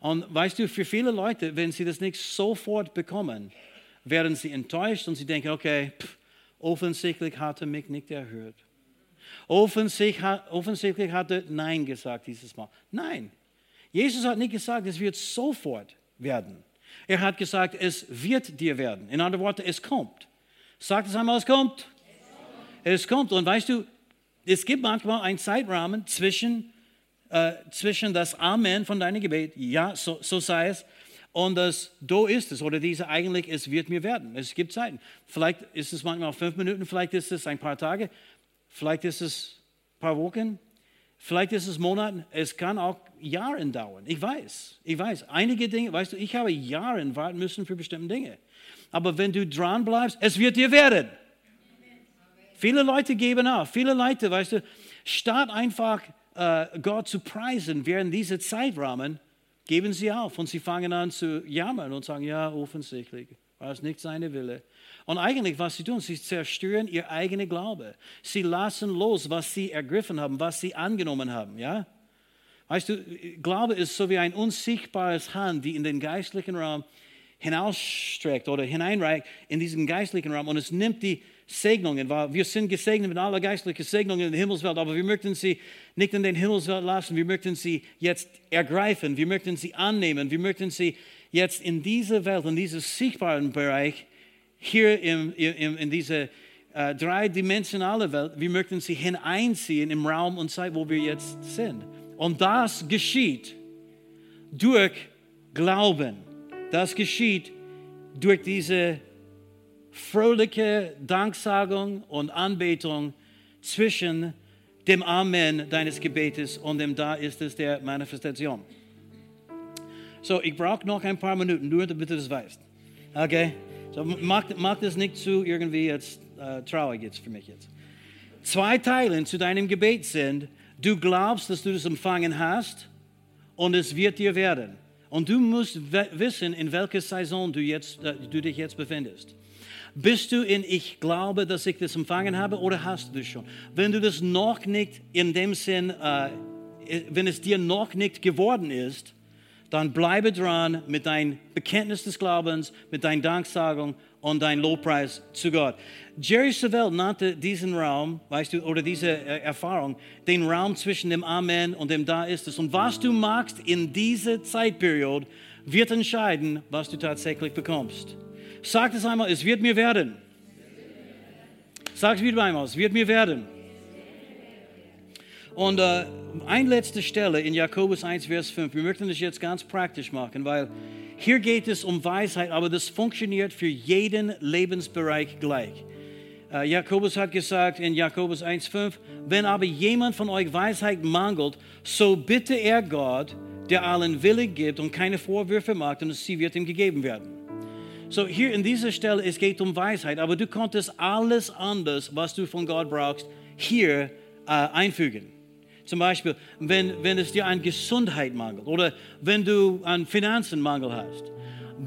Und weißt du, für viele Leute, wenn sie das nicht sofort bekommen, werden sie enttäuscht und sie denken, okay, pff, offensichtlich hat er mich nicht erhört. Offensichtlich, offensichtlich hat er Nein gesagt dieses Mal. Nein, Jesus hat nicht gesagt, es wird sofort werden. Er hat gesagt, es wird dir werden. In anderen Worten, es kommt. Sagt es einmal, es kommt. Es kommt. Und weißt du, es gibt manchmal einen Zeitrahmen zwischen, äh, zwischen das Amen von deinem Gebet, ja, so, so sei es, und das Do ist es oder diese eigentlich, es wird mir werden. Es gibt Zeiten. Vielleicht ist es manchmal fünf Minuten, vielleicht ist es ein paar Tage, vielleicht ist es ein paar Wochen, vielleicht ist es Monate, es kann auch Jahren dauern. Ich weiß, ich weiß. Einige Dinge, weißt du, ich habe Jahre warten müssen für bestimmte Dinge. Aber wenn du dran bleibst, es wird dir werden. Viele Leute geben auf. Viele Leute, weißt du, statt einfach äh, Gott zu preisen während dieser Zeitrahmen, geben sie auf und sie fangen an zu jammern und sagen, ja, offensichtlich War es nicht seine Wille? Und eigentlich, was sie tun, sie zerstören ihr eigenen Glaube. Sie lassen los, was sie ergriffen haben, was sie angenommen haben, ja? Weißt du, Glaube ist so wie ein unsichtbares Hand, die in den geistlichen Raum hinausstreckt oder hineinreicht in diesen geistlichen Raum und es nimmt die Segnungen, weil wir sind gesegnet mit aller geistlichen Segnungen in der Himmelswelt, aber wir möchten sie nicht in den Himmelswelt lassen, wir möchten sie jetzt ergreifen, wir möchten sie annehmen, wir möchten sie jetzt in diese Welt, in diesem sichtbaren Bereich, hier im, im, in diese äh, dreidimensionale Welt, wir möchten sie hineinziehen im Raum und Zeit, wo wir jetzt sind. Und das geschieht durch Glauben. Das geschieht durch diese fröhliche Danksagung und Anbetung zwischen dem Amen deines Gebetes und dem Da ist es der Manifestation. So, ich brauche noch ein paar Minuten, nur damit du das weißt. Okay? So, mach, mach das nicht zu irgendwie jetzt äh, traurig jetzt für mich jetzt. Zwei Teile zu deinem Gebet sind, du glaubst, dass du das empfangen hast und es wird dir werden. Und du musst wissen, in welcher Saison du, jetzt, äh, du dich jetzt befindest. Bist du in Ich glaube, dass ich das empfangen habe oder hast du das schon? Wenn du das noch nicht in dem Sinn, äh, wenn es dir noch nicht geworden ist, dann bleibe dran mit deinem Bekenntnis des Glaubens, mit deiner Danksagung und dein Lobpreis zu Gott. Jerry Savelle nannte diesen Raum, weißt du, oder diese äh, Erfahrung, den Raum zwischen dem Amen und dem Da ist es. Und was du magst in dieser Zeitperiode, wird entscheiden, was du tatsächlich bekommst. Sag es einmal, es wird mir werden. Sag es wieder einmal, es wird mir werden. Und äh, eine letzte Stelle in Jakobus 1, Vers 5. Wir möchten das jetzt ganz praktisch machen, weil hier geht es um Weisheit, aber das funktioniert für jeden Lebensbereich gleich. Äh, Jakobus hat gesagt in Jakobus 1, 5, wenn aber jemand von euch Weisheit mangelt, so bitte er Gott, der allen willig gibt und keine Vorwürfe macht, und sie wird ihm gegeben werden. So hier in dieser Stelle, es geht um Weisheit, aber du konntest alles anders, was du von Gott brauchst, hier äh, einfügen. Zum Beispiel, wenn, wenn es dir an Gesundheit mangelt oder wenn du an Finanzen Mangel hast.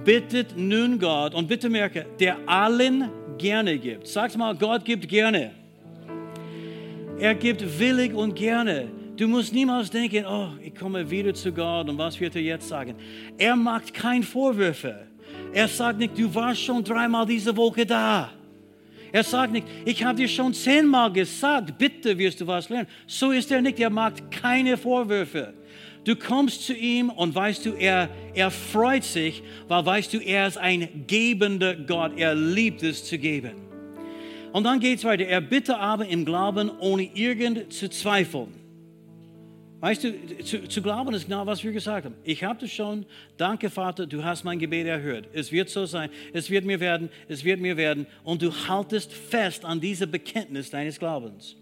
Bittet nun Gott und bitte merke, der allen gerne gibt. Sag's mal, Gott gibt gerne. Er gibt willig und gerne. Du musst niemals denken, oh, ich komme wieder zu Gott und was wird er jetzt sagen? Er macht keine Vorwürfe. Er sagt nicht, du warst schon dreimal diese Woche da. Er sagt nicht, ich habe dir schon zehnmal gesagt, bitte wirst du was lernen. So ist er nicht. Er macht keine Vorwürfe. Du kommst zu ihm und weißt du, er, er freut sich, weil weißt du, er ist ein gebender Gott. Er liebt es zu geben. Und dann geht es weiter. Er bitte aber im Glauben, ohne irgend zu zweifeln. Weißt du, zu, zu, glauben ist genau, was wir gesagt haben. Ich habe das schon. Danke, Vater, du hast mein Gebet erhört. Es wird so sein. Es wird mir werden. Es wird mir werden. Und du haltest fest an dieser Bekenntnis deines Glaubens.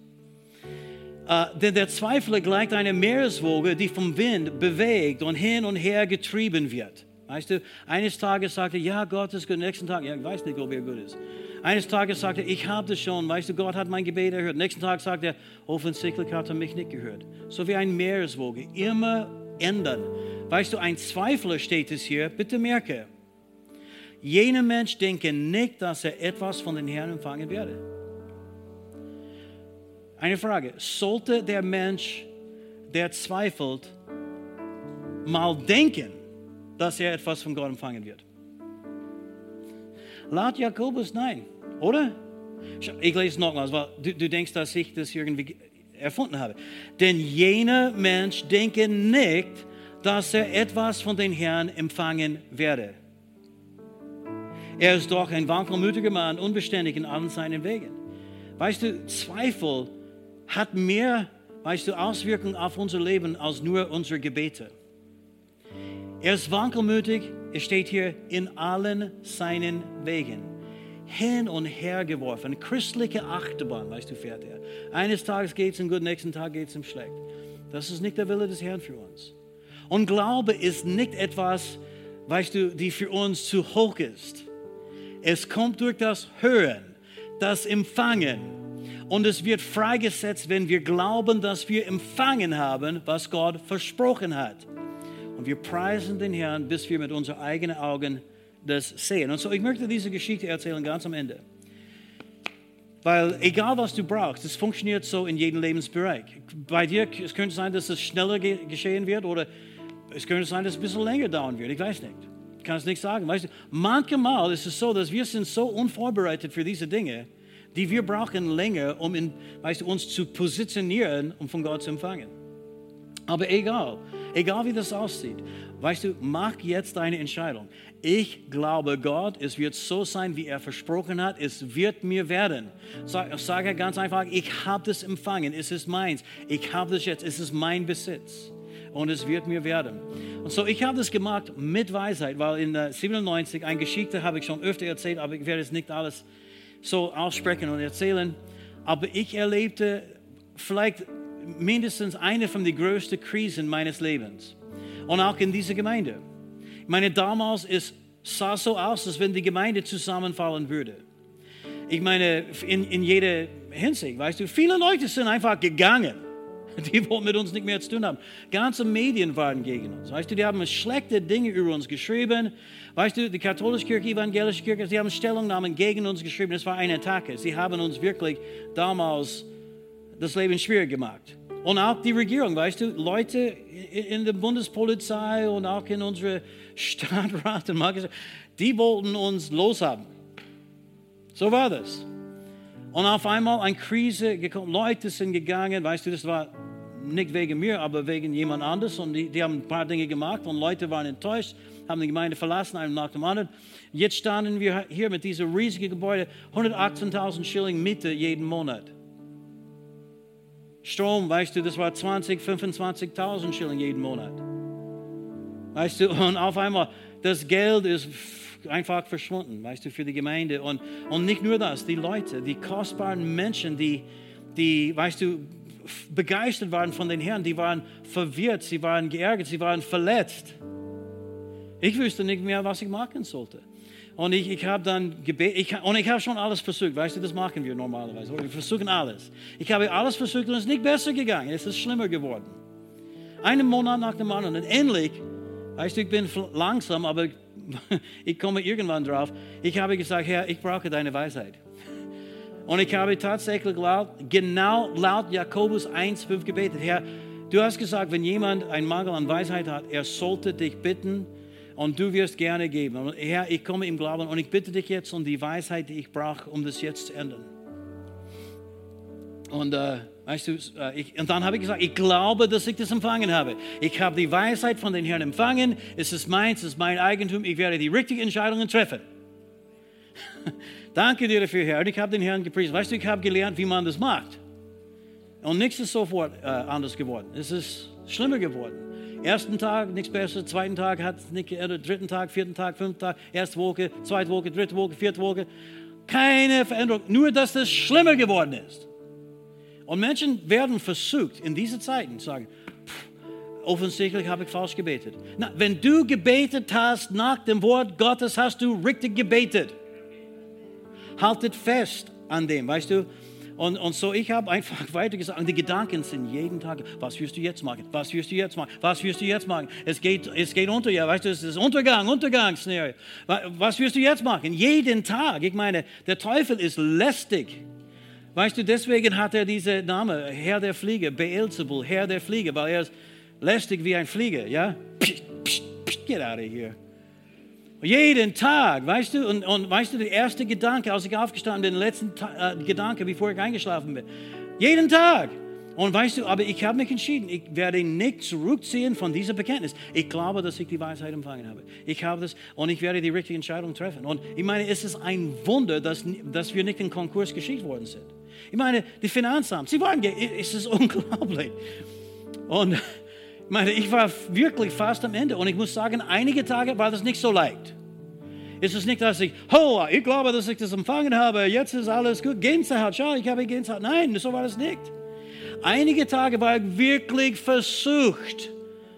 Uh, denn der Zweifler gleicht einer Meereswoge, die vom Wind bewegt und hin und her getrieben wird. Weißt du, eines Tages sagte, ja, Gott ist gut. Nächsten Tag, ja, ich weiß nicht, ob er gut ist. Eines Tages sagte er, ich habe das schon, weißt du, Gott hat mein Gebet erhört. Nächsten Tag sagt er, offensichtlich hat er mich nicht gehört. So wie ein Meereswoge, immer ändern. Weißt du, ein Zweifler steht es hier, bitte merke, jener Mensch denke nicht, dass er etwas von den Herrn empfangen werde. Eine Frage, sollte der Mensch, der zweifelt, mal denken, dass er etwas von Gott empfangen wird? Laut Jakobus nein. Oder? Ich lese nochmals, weil du, du denkst, dass ich das irgendwie erfunden habe. Denn jener Mensch denke nicht, dass er etwas von den Herrn empfangen werde. Er ist doch ein wankelmütiger Mann, unbeständig in allen seinen Wegen. Weißt du, Zweifel hat mehr, weißt du, Auswirkungen auf unser Leben als nur unsere Gebete. Er ist wankelmütig, es steht hier, in allen seinen Wegen hin und her geworfen. Christliche Achterbahn, weißt du, fährt er. Eines Tages geht es ihm gut, nächsten Tag geht es ihm schlecht. Das ist nicht der Wille des Herrn für uns. Und Glaube ist nicht etwas, weißt du, die für uns zu hoch ist. Es kommt durch das Hören, das Empfangen. Und es wird freigesetzt, wenn wir glauben, dass wir empfangen haben, was Gott versprochen hat. Und wir preisen den Herrn, bis wir mit unseren eigenen Augen das sehen. Und so, ich möchte diese Geschichte erzählen ganz am Ende. Weil egal was du brauchst, es funktioniert so in jedem Lebensbereich. Bei dir, es könnte sein, dass es schneller geschehen wird oder es könnte sein, dass es ein bisschen länger dauern wird. Ich weiß nicht. Ich kann es nicht sagen. Weißt du, manchmal ist es so, dass wir sind so unvorbereitet für diese Dinge, die wir brauchen länger, um in, weißt du, uns zu positionieren, um von Gott zu empfangen. Aber egal, egal wie das aussieht, weißt du, mach jetzt deine Entscheidung. Ich glaube Gott, es wird so sein, wie er versprochen hat, es wird mir werden. Sag, sage ganz einfach, ich habe das empfangen, es ist meins, ich habe das jetzt, es ist mein Besitz und es wird mir werden. Und so, ich habe das gemacht mit Weisheit, weil in 97 ein Geschichte habe ich schon öfter erzählt, aber ich werde es nicht alles so aussprechen und erzählen. Aber ich erlebte vielleicht mindestens eine von den größten Krisen meines Lebens. Und auch in dieser Gemeinde. Ich meine, damals es sah so aus, als wenn die Gemeinde zusammenfallen würde. Ich meine, in, in jeder Hinsicht, weißt du, viele Leute sind einfach gegangen. Die wollten mit uns nicht mehr zu tun haben. Ganze Medien waren gegen uns. Weißt du, die haben schlechte Dinge über uns geschrieben. Weißt du, die katholische Kirche, evangelische Kirche, sie haben Stellungnahmen gegen uns geschrieben. Es war eine Attacke. Sie haben uns wirklich damals das Leben schwierig gemacht. Und auch die Regierung, weißt du, Leute in der Bundespolizei und auch in unsere Stadtrat und Magister, die wollten uns loshaben. So war das. Und auf einmal eine Krise gekommen, Leute sind gegangen, weißt du, das war nicht wegen mir, aber wegen jemand anderes. Und die, die haben ein paar Dinge gemacht und Leute waren enttäuscht, haben die Gemeinde verlassen, einen nach dem anderen. Jetzt standen wir hier mit diesem riesigen Gebäude, 118.000 Schilling Miete jeden Monat. Strom, weißt du, das war 20, 25.000 Schilling jeden Monat. Weißt du, und auf einmal, das Geld ist einfach verschwunden, weißt du, für die Gemeinde. Und, und nicht nur das, die Leute, die kostbaren Menschen, die, die, weißt du, begeistert waren von den Herrn, die waren verwirrt, sie waren geärgert, sie waren verletzt. Ich wüsste nicht mehr, was ich machen sollte. Und ich, ich habe dann gebetet, ich, und ich habe schon alles versucht, weißt du, das machen wir normalerweise. Wir versuchen alles. Ich habe alles versucht und es ist nicht besser gegangen, es ist schlimmer geworden. Einen Monat nach dem anderen und endlich, weißt du, ich bin langsam, aber ich komme irgendwann drauf. Ich habe gesagt, Herr, ich brauche deine Weisheit. Und ich habe tatsächlich laut, genau laut Jakobus 1,5 gebetet. Herr, du hast gesagt, wenn jemand einen Mangel an Weisheit hat, er sollte dich bitten und du wirst gerne geben. Und Herr, ich komme im Glauben und ich bitte dich jetzt um die Weisheit, die ich brauche, um das jetzt zu ändern. Und, äh, weißt du, äh, ich, und dann habe ich gesagt, ich glaube, dass ich das empfangen habe. Ich habe die Weisheit von den Herrn empfangen. Es ist meins, es ist mein Eigentum. Ich werde die richtigen Entscheidungen treffen. Danke dir dafür, Herr. Und ich habe den Herrn gepriesen. Weißt du, ich habe gelernt, wie man das macht. Und nichts ist sofort äh, anders geworden. Es ist schlimmer geworden. Ersten Tag nichts besser, zweiten Tag hat es nicht geändert, dritten Tag, vierten Tag, fünften Tag, erste Woche, zweite Woche, dritte Woche, vierte Woche. Keine Veränderung, nur dass es schlimmer geworden ist. Und Menschen werden versucht, in diesen Zeiten zu sagen, offensichtlich habe ich falsch gebetet. Na, wenn du gebetet hast nach dem Wort Gottes, hast du richtig gebetet. Haltet fest an dem, weißt du? Und, und so, ich habe einfach weiter gesagt, und die Gedanken sind jeden Tag, was wirst du jetzt machen? Was wirst du jetzt machen? Was wirst du jetzt machen? Es geht, es geht unter, ja, weißt du, es ist Untergang, Untergangsszenario. Was wirst du jetzt machen? Jeden Tag. Ich meine, der Teufel ist lästig. Weißt du, deswegen hat er diese Name, Herr der Fliege, Beelzebul, Herr der Fliege, weil er ist lästig wie ein Flieger, ja? Psst, psst, psst, get out of here. Jeden Tag, weißt du, und, und weißt du, der erste Gedanke, als ich aufgestanden bin, der letzte äh, Gedanke, bevor ich eingeschlafen bin. Jeden Tag. Und weißt du, aber ich habe mich entschieden, ich werde nicht zurückziehen von dieser Bekenntnis. Ich glaube, dass ich die Weisheit empfangen habe. Ich habe das und ich werde die richtige Entscheidung treffen. Und ich meine, es ist ein Wunder, dass, dass wir nicht in Konkurs geschickt worden sind. Ich meine, die Finanzamt, sie waren, es ist unglaublich. Und ich meine, ich war wirklich fast am Ende und ich muss sagen, einige Tage war das nicht so leicht. Es ist nicht, dass ich, oh, ich glaube, dass ich das empfangen habe, jetzt ist alles gut, Gänsehaut, schau, ich habe Gänsehaut. Nein, so war das nicht. Einige Tage war ich wirklich versucht,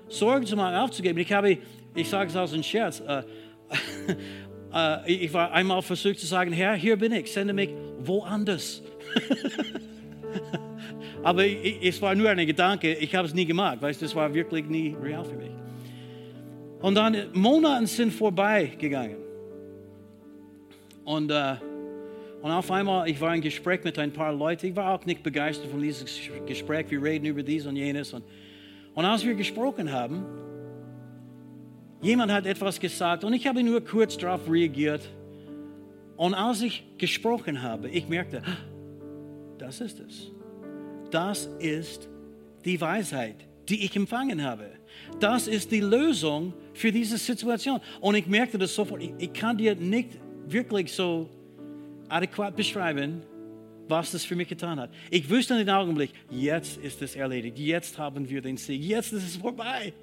Sorgen zu machen, aufzugeben. Ich habe, ich sage es aus einem Scherz, äh, äh, ich war einmal versucht zu sagen, Herr, hier bin ich, sende mich woanders. Aber es war nur ein Gedanke, ich habe es nie gemacht, weißt du, es war wirklich nie real für mich. Und dann Monate sind vorbeigegangen. Und, äh, und auf einmal, ich war im Gespräch mit ein paar Leuten. Ich war auch nicht begeistert von diesem Gespräch. Wir reden über dies und jenes. Und, und als wir gesprochen haben, jemand hat etwas gesagt und ich habe nur kurz darauf reagiert. Und als ich gesprochen habe, ich merkte, das ist es. Das ist die Weisheit, die ich empfangen habe. Das ist die Lösung für diese Situation. Und ich merkte das sofort. Ich, ich kann dir nicht wirklich so adäquat beschreiben, was das für mich getan hat. Ich wusste in dem Augenblick, jetzt ist es erledigt. Jetzt haben wir den Sieg. Jetzt ist es vorbei.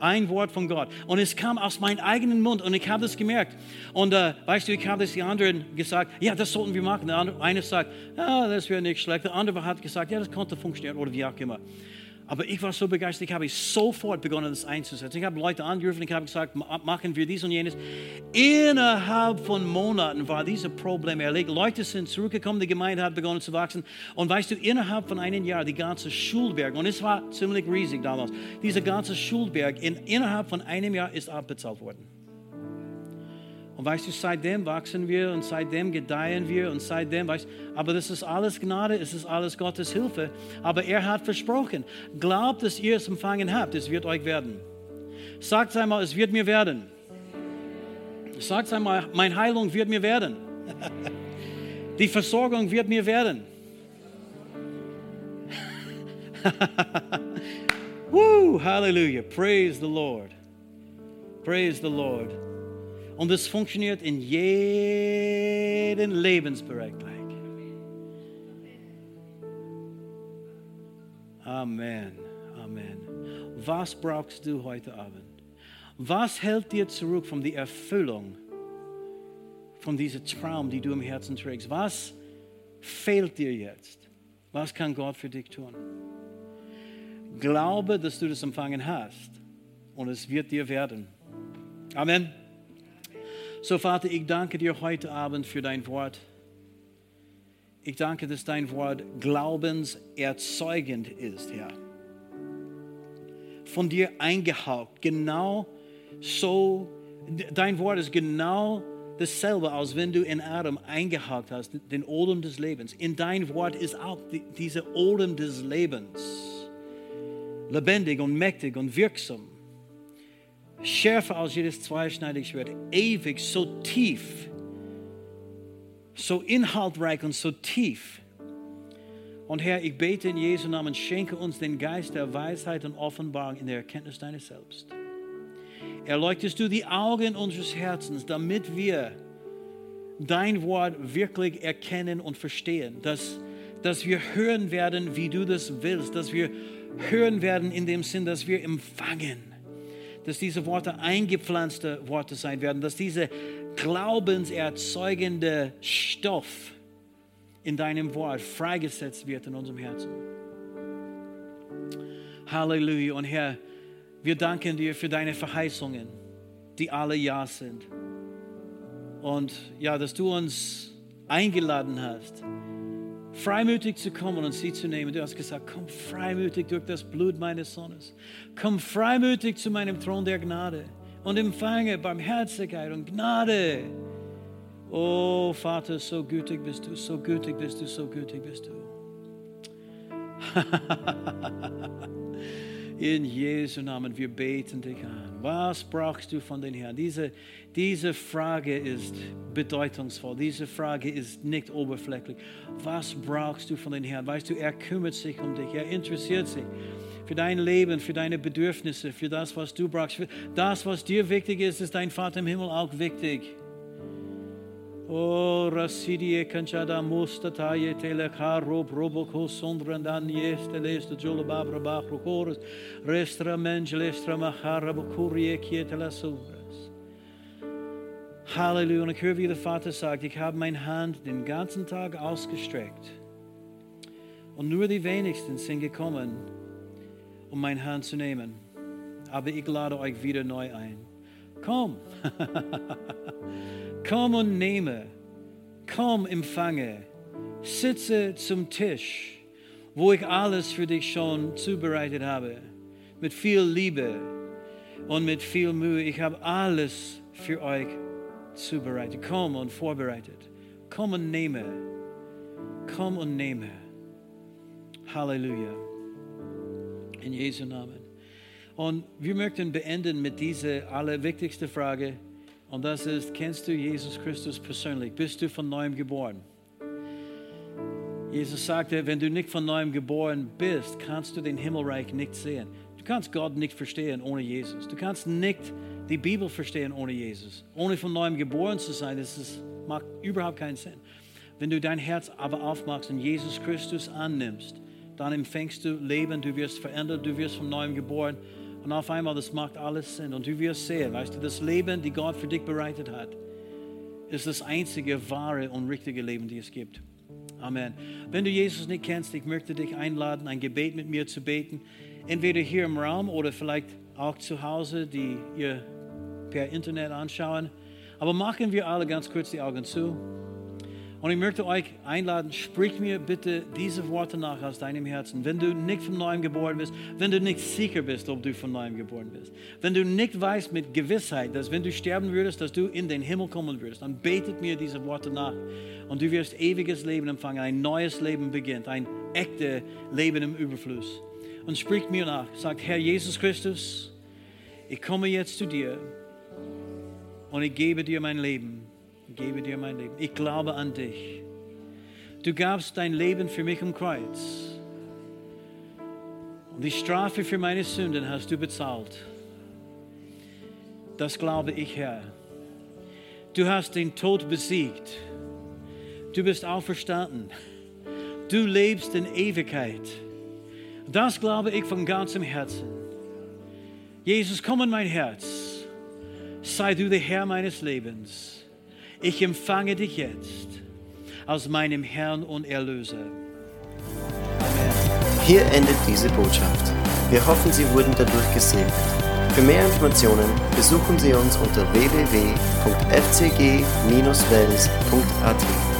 Ein Wort von Gott. Und es kam aus meinem eigenen Mund und ich habe das gemerkt. Und äh, weißt du, ich habe das die anderen gesagt, ja, das sollten wir machen. Der andere, eine sagt, ja, das wäre nicht schlecht. Der andere hat gesagt, ja, das konnte funktionieren oder wie auch immer. Aber ich war so begeistert, ich habe sofort begonnen, das einzusetzen. Ich habe Leute angerufen, ich habe gesagt, machen wir dies und jenes. Innerhalb von Monaten war dieses Problem erledigt. Leute sind zurückgekommen, die Gemeinde hat begonnen zu wachsen. Und weißt du, innerhalb von einem Jahr, die ganze Schulberg, und es war ziemlich riesig damals, dieser ganze Schulberg, in, innerhalb von einem Jahr ist abbezahlt worden. Und weißt du, seitdem wachsen wir und seitdem gedeihen wir und seitdem, weißt aber das ist alles Gnade, es ist alles Gottes Hilfe. Aber er hat versprochen, glaubt, dass ihr es empfangen habt, es wird euch werden. Sagt einmal, es wird mir werden. Sagt einmal, meine Heilung wird mir werden. Die Versorgung wird mir werden. Woo, hallelujah. Praise the Lord. Praise the Lord. Und es funktioniert in jedem Lebensbereich gleich. Amen. Amen. Was brauchst du heute Abend? Was hält dir zurück von der Erfüllung von diesem Traum, die du im Herzen trägst? Was fehlt dir jetzt? Was kann Gott für dich tun? Glaube, dass du das empfangen hast und es wird dir werden. Amen. So, Vater, ich danke dir heute Abend für dein Wort. Ich danke, dass dein Wort glaubenserzeugend ist, Herr. Von dir eingehaucht, genau so. Dein Wort ist genau dasselbe, als wenn du in Adam eingehaucht hast, den Odem des Lebens. In dein Wort ist auch die, dieser Odem des Lebens lebendig und mächtig und wirksam schärfer als jedes zweischneidige Schwert, ewig, so tief, so inhaltreich und so tief. Und Herr, ich bete in Jesu Namen, schenke uns den Geist der Weisheit und Offenbarung in der Erkenntnis deines Selbst. Erleuchtest du die Augen unseres Herzens, damit wir dein Wort wirklich erkennen und verstehen, dass, dass wir hören werden, wie du das willst, dass wir hören werden in dem Sinn, dass wir empfangen dass diese Worte eingepflanzte Worte sein werden, dass diese glaubenserzeugende Stoff in deinem Wort freigesetzt wird in unserem Herzen. Halleluja. Und Herr, wir danken dir für deine Verheißungen, die alle Ja sind. Und ja, dass du uns eingeladen hast, freimütig zu kommen und sie zu nehmen. Du hast gesagt, komm freimütig durch das Blut meines Sohnes. Komm freimütig zu meinem Thron der Gnade und empfange Barmherzigkeit und Gnade. Oh Vater, so gütig bist du, so gütig bist du, so gütig bist du. In Jesu Namen, wir beten dich an. Was brauchst du von den Herrn? Diese, diese Frage ist bedeutungsvoll. Diese Frage ist nicht oberflächlich. Was brauchst du von den Herrn? Weißt du, er kümmert sich um dich. Er interessiert sich für dein Leben, für deine Bedürfnisse, für das, was du brauchst. Das, was dir wichtig ist, ist dein Vater im Himmel auch wichtig. O rasidie kanchada mustataye telekaro proboko sondrandan yeste leste jolo babra bachro chorus restra menj lestra machara bokurie kietela sobras. Halleluja. Und ich höre, wie der Vater sagt, ich habe meine Hand den ganzen Tag ausgestreckt. Und nur die wenigsten sind gekommen, um meine Hand zu nehmen. Aber ich lade euch wieder neu ein. Komm. Komm und nehme, komm, empfange, sitze zum Tisch, wo ich alles für dich schon zubereitet habe, mit viel Liebe und mit viel Mühe. Ich habe alles für euch zubereitet. Komm und vorbereitet. Komm und nehme. Komm und nehme. Halleluja. In Jesu Namen. Und wir möchten beenden mit dieser allerwichtigsten Frage. Und das ist, kennst du Jesus Christus persönlich? Bist du von neuem geboren? Jesus sagte, wenn du nicht von neuem geboren bist, kannst du den Himmelreich nicht sehen. Du kannst Gott nicht verstehen ohne Jesus. Du kannst nicht die Bibel verstehen ohne Jesus. Ohne von neuem geboren zu sein, das ist, macht überhaupt keinen Sinn. Wenn du dein Herz aber aufmachst und Jesus Christus annimmst, dann empfängst du Leben, du wirst verändert, du wirst von neuem geboren. Und auf einmal, das macht alles Sinn. Und du wirst sehen, weißt du, das Leben, das Gott für dich bereitet hat, ist das einzige wahre und richtige Leben, das es gibt. Amen. Wenn du Jesus nicht kennst, ich möchte dich einladen, ein Gebet mit mir zu beten. Entweder hier im Raum oder vielleicht auch zu Hause, die ihr per Internet anschauen. Aber machen wir alle ganz kurz die Augen zu. Und ich möchte euch einladen, sprich mir bitte diese Worte nach aus deinem Herzen. Wenn du nicht von neuem geboren bist, wenn du nicht sicher bist, ob du von neuem geboren bist, wenn du nicht weißt mit Gewissheit, dass wenn du sterben würdest, dass du in den Himmel kommen würdest, dann betet mir diese Worte nach und du wirst ewiges Leben empfangen, ein neues Leben beginnt, ein echtes Leben im Überfluss. Und sprich mir nach, sagt Herr Jesus Christus, ich komme jetzt zu dir und ich gebe dir mein Leben gebe dir mein Leben. Ich glaube an dich. Du gabst dein Leben für mich am Kreuz. Und die Strafe für meine Sünden hast du bezahlt. Das glaube ich, Herr. Du hast den Tod besiegt. Du bist auferstanden. Du lebst in Ewigkeit. Das glaube ich von ganzem Herzen. Jesus, komm in mein Herz. Sei du der Herr meines Lebens. Ich empfange dich jetzt als meinem Herrn und Erlöser. Hier endet diese Botschaft. Wir hoffen, Sie wurden dadurch gesegnet. Für mehr Informationen besuchen Sie uns unter www.fcg-wells.at.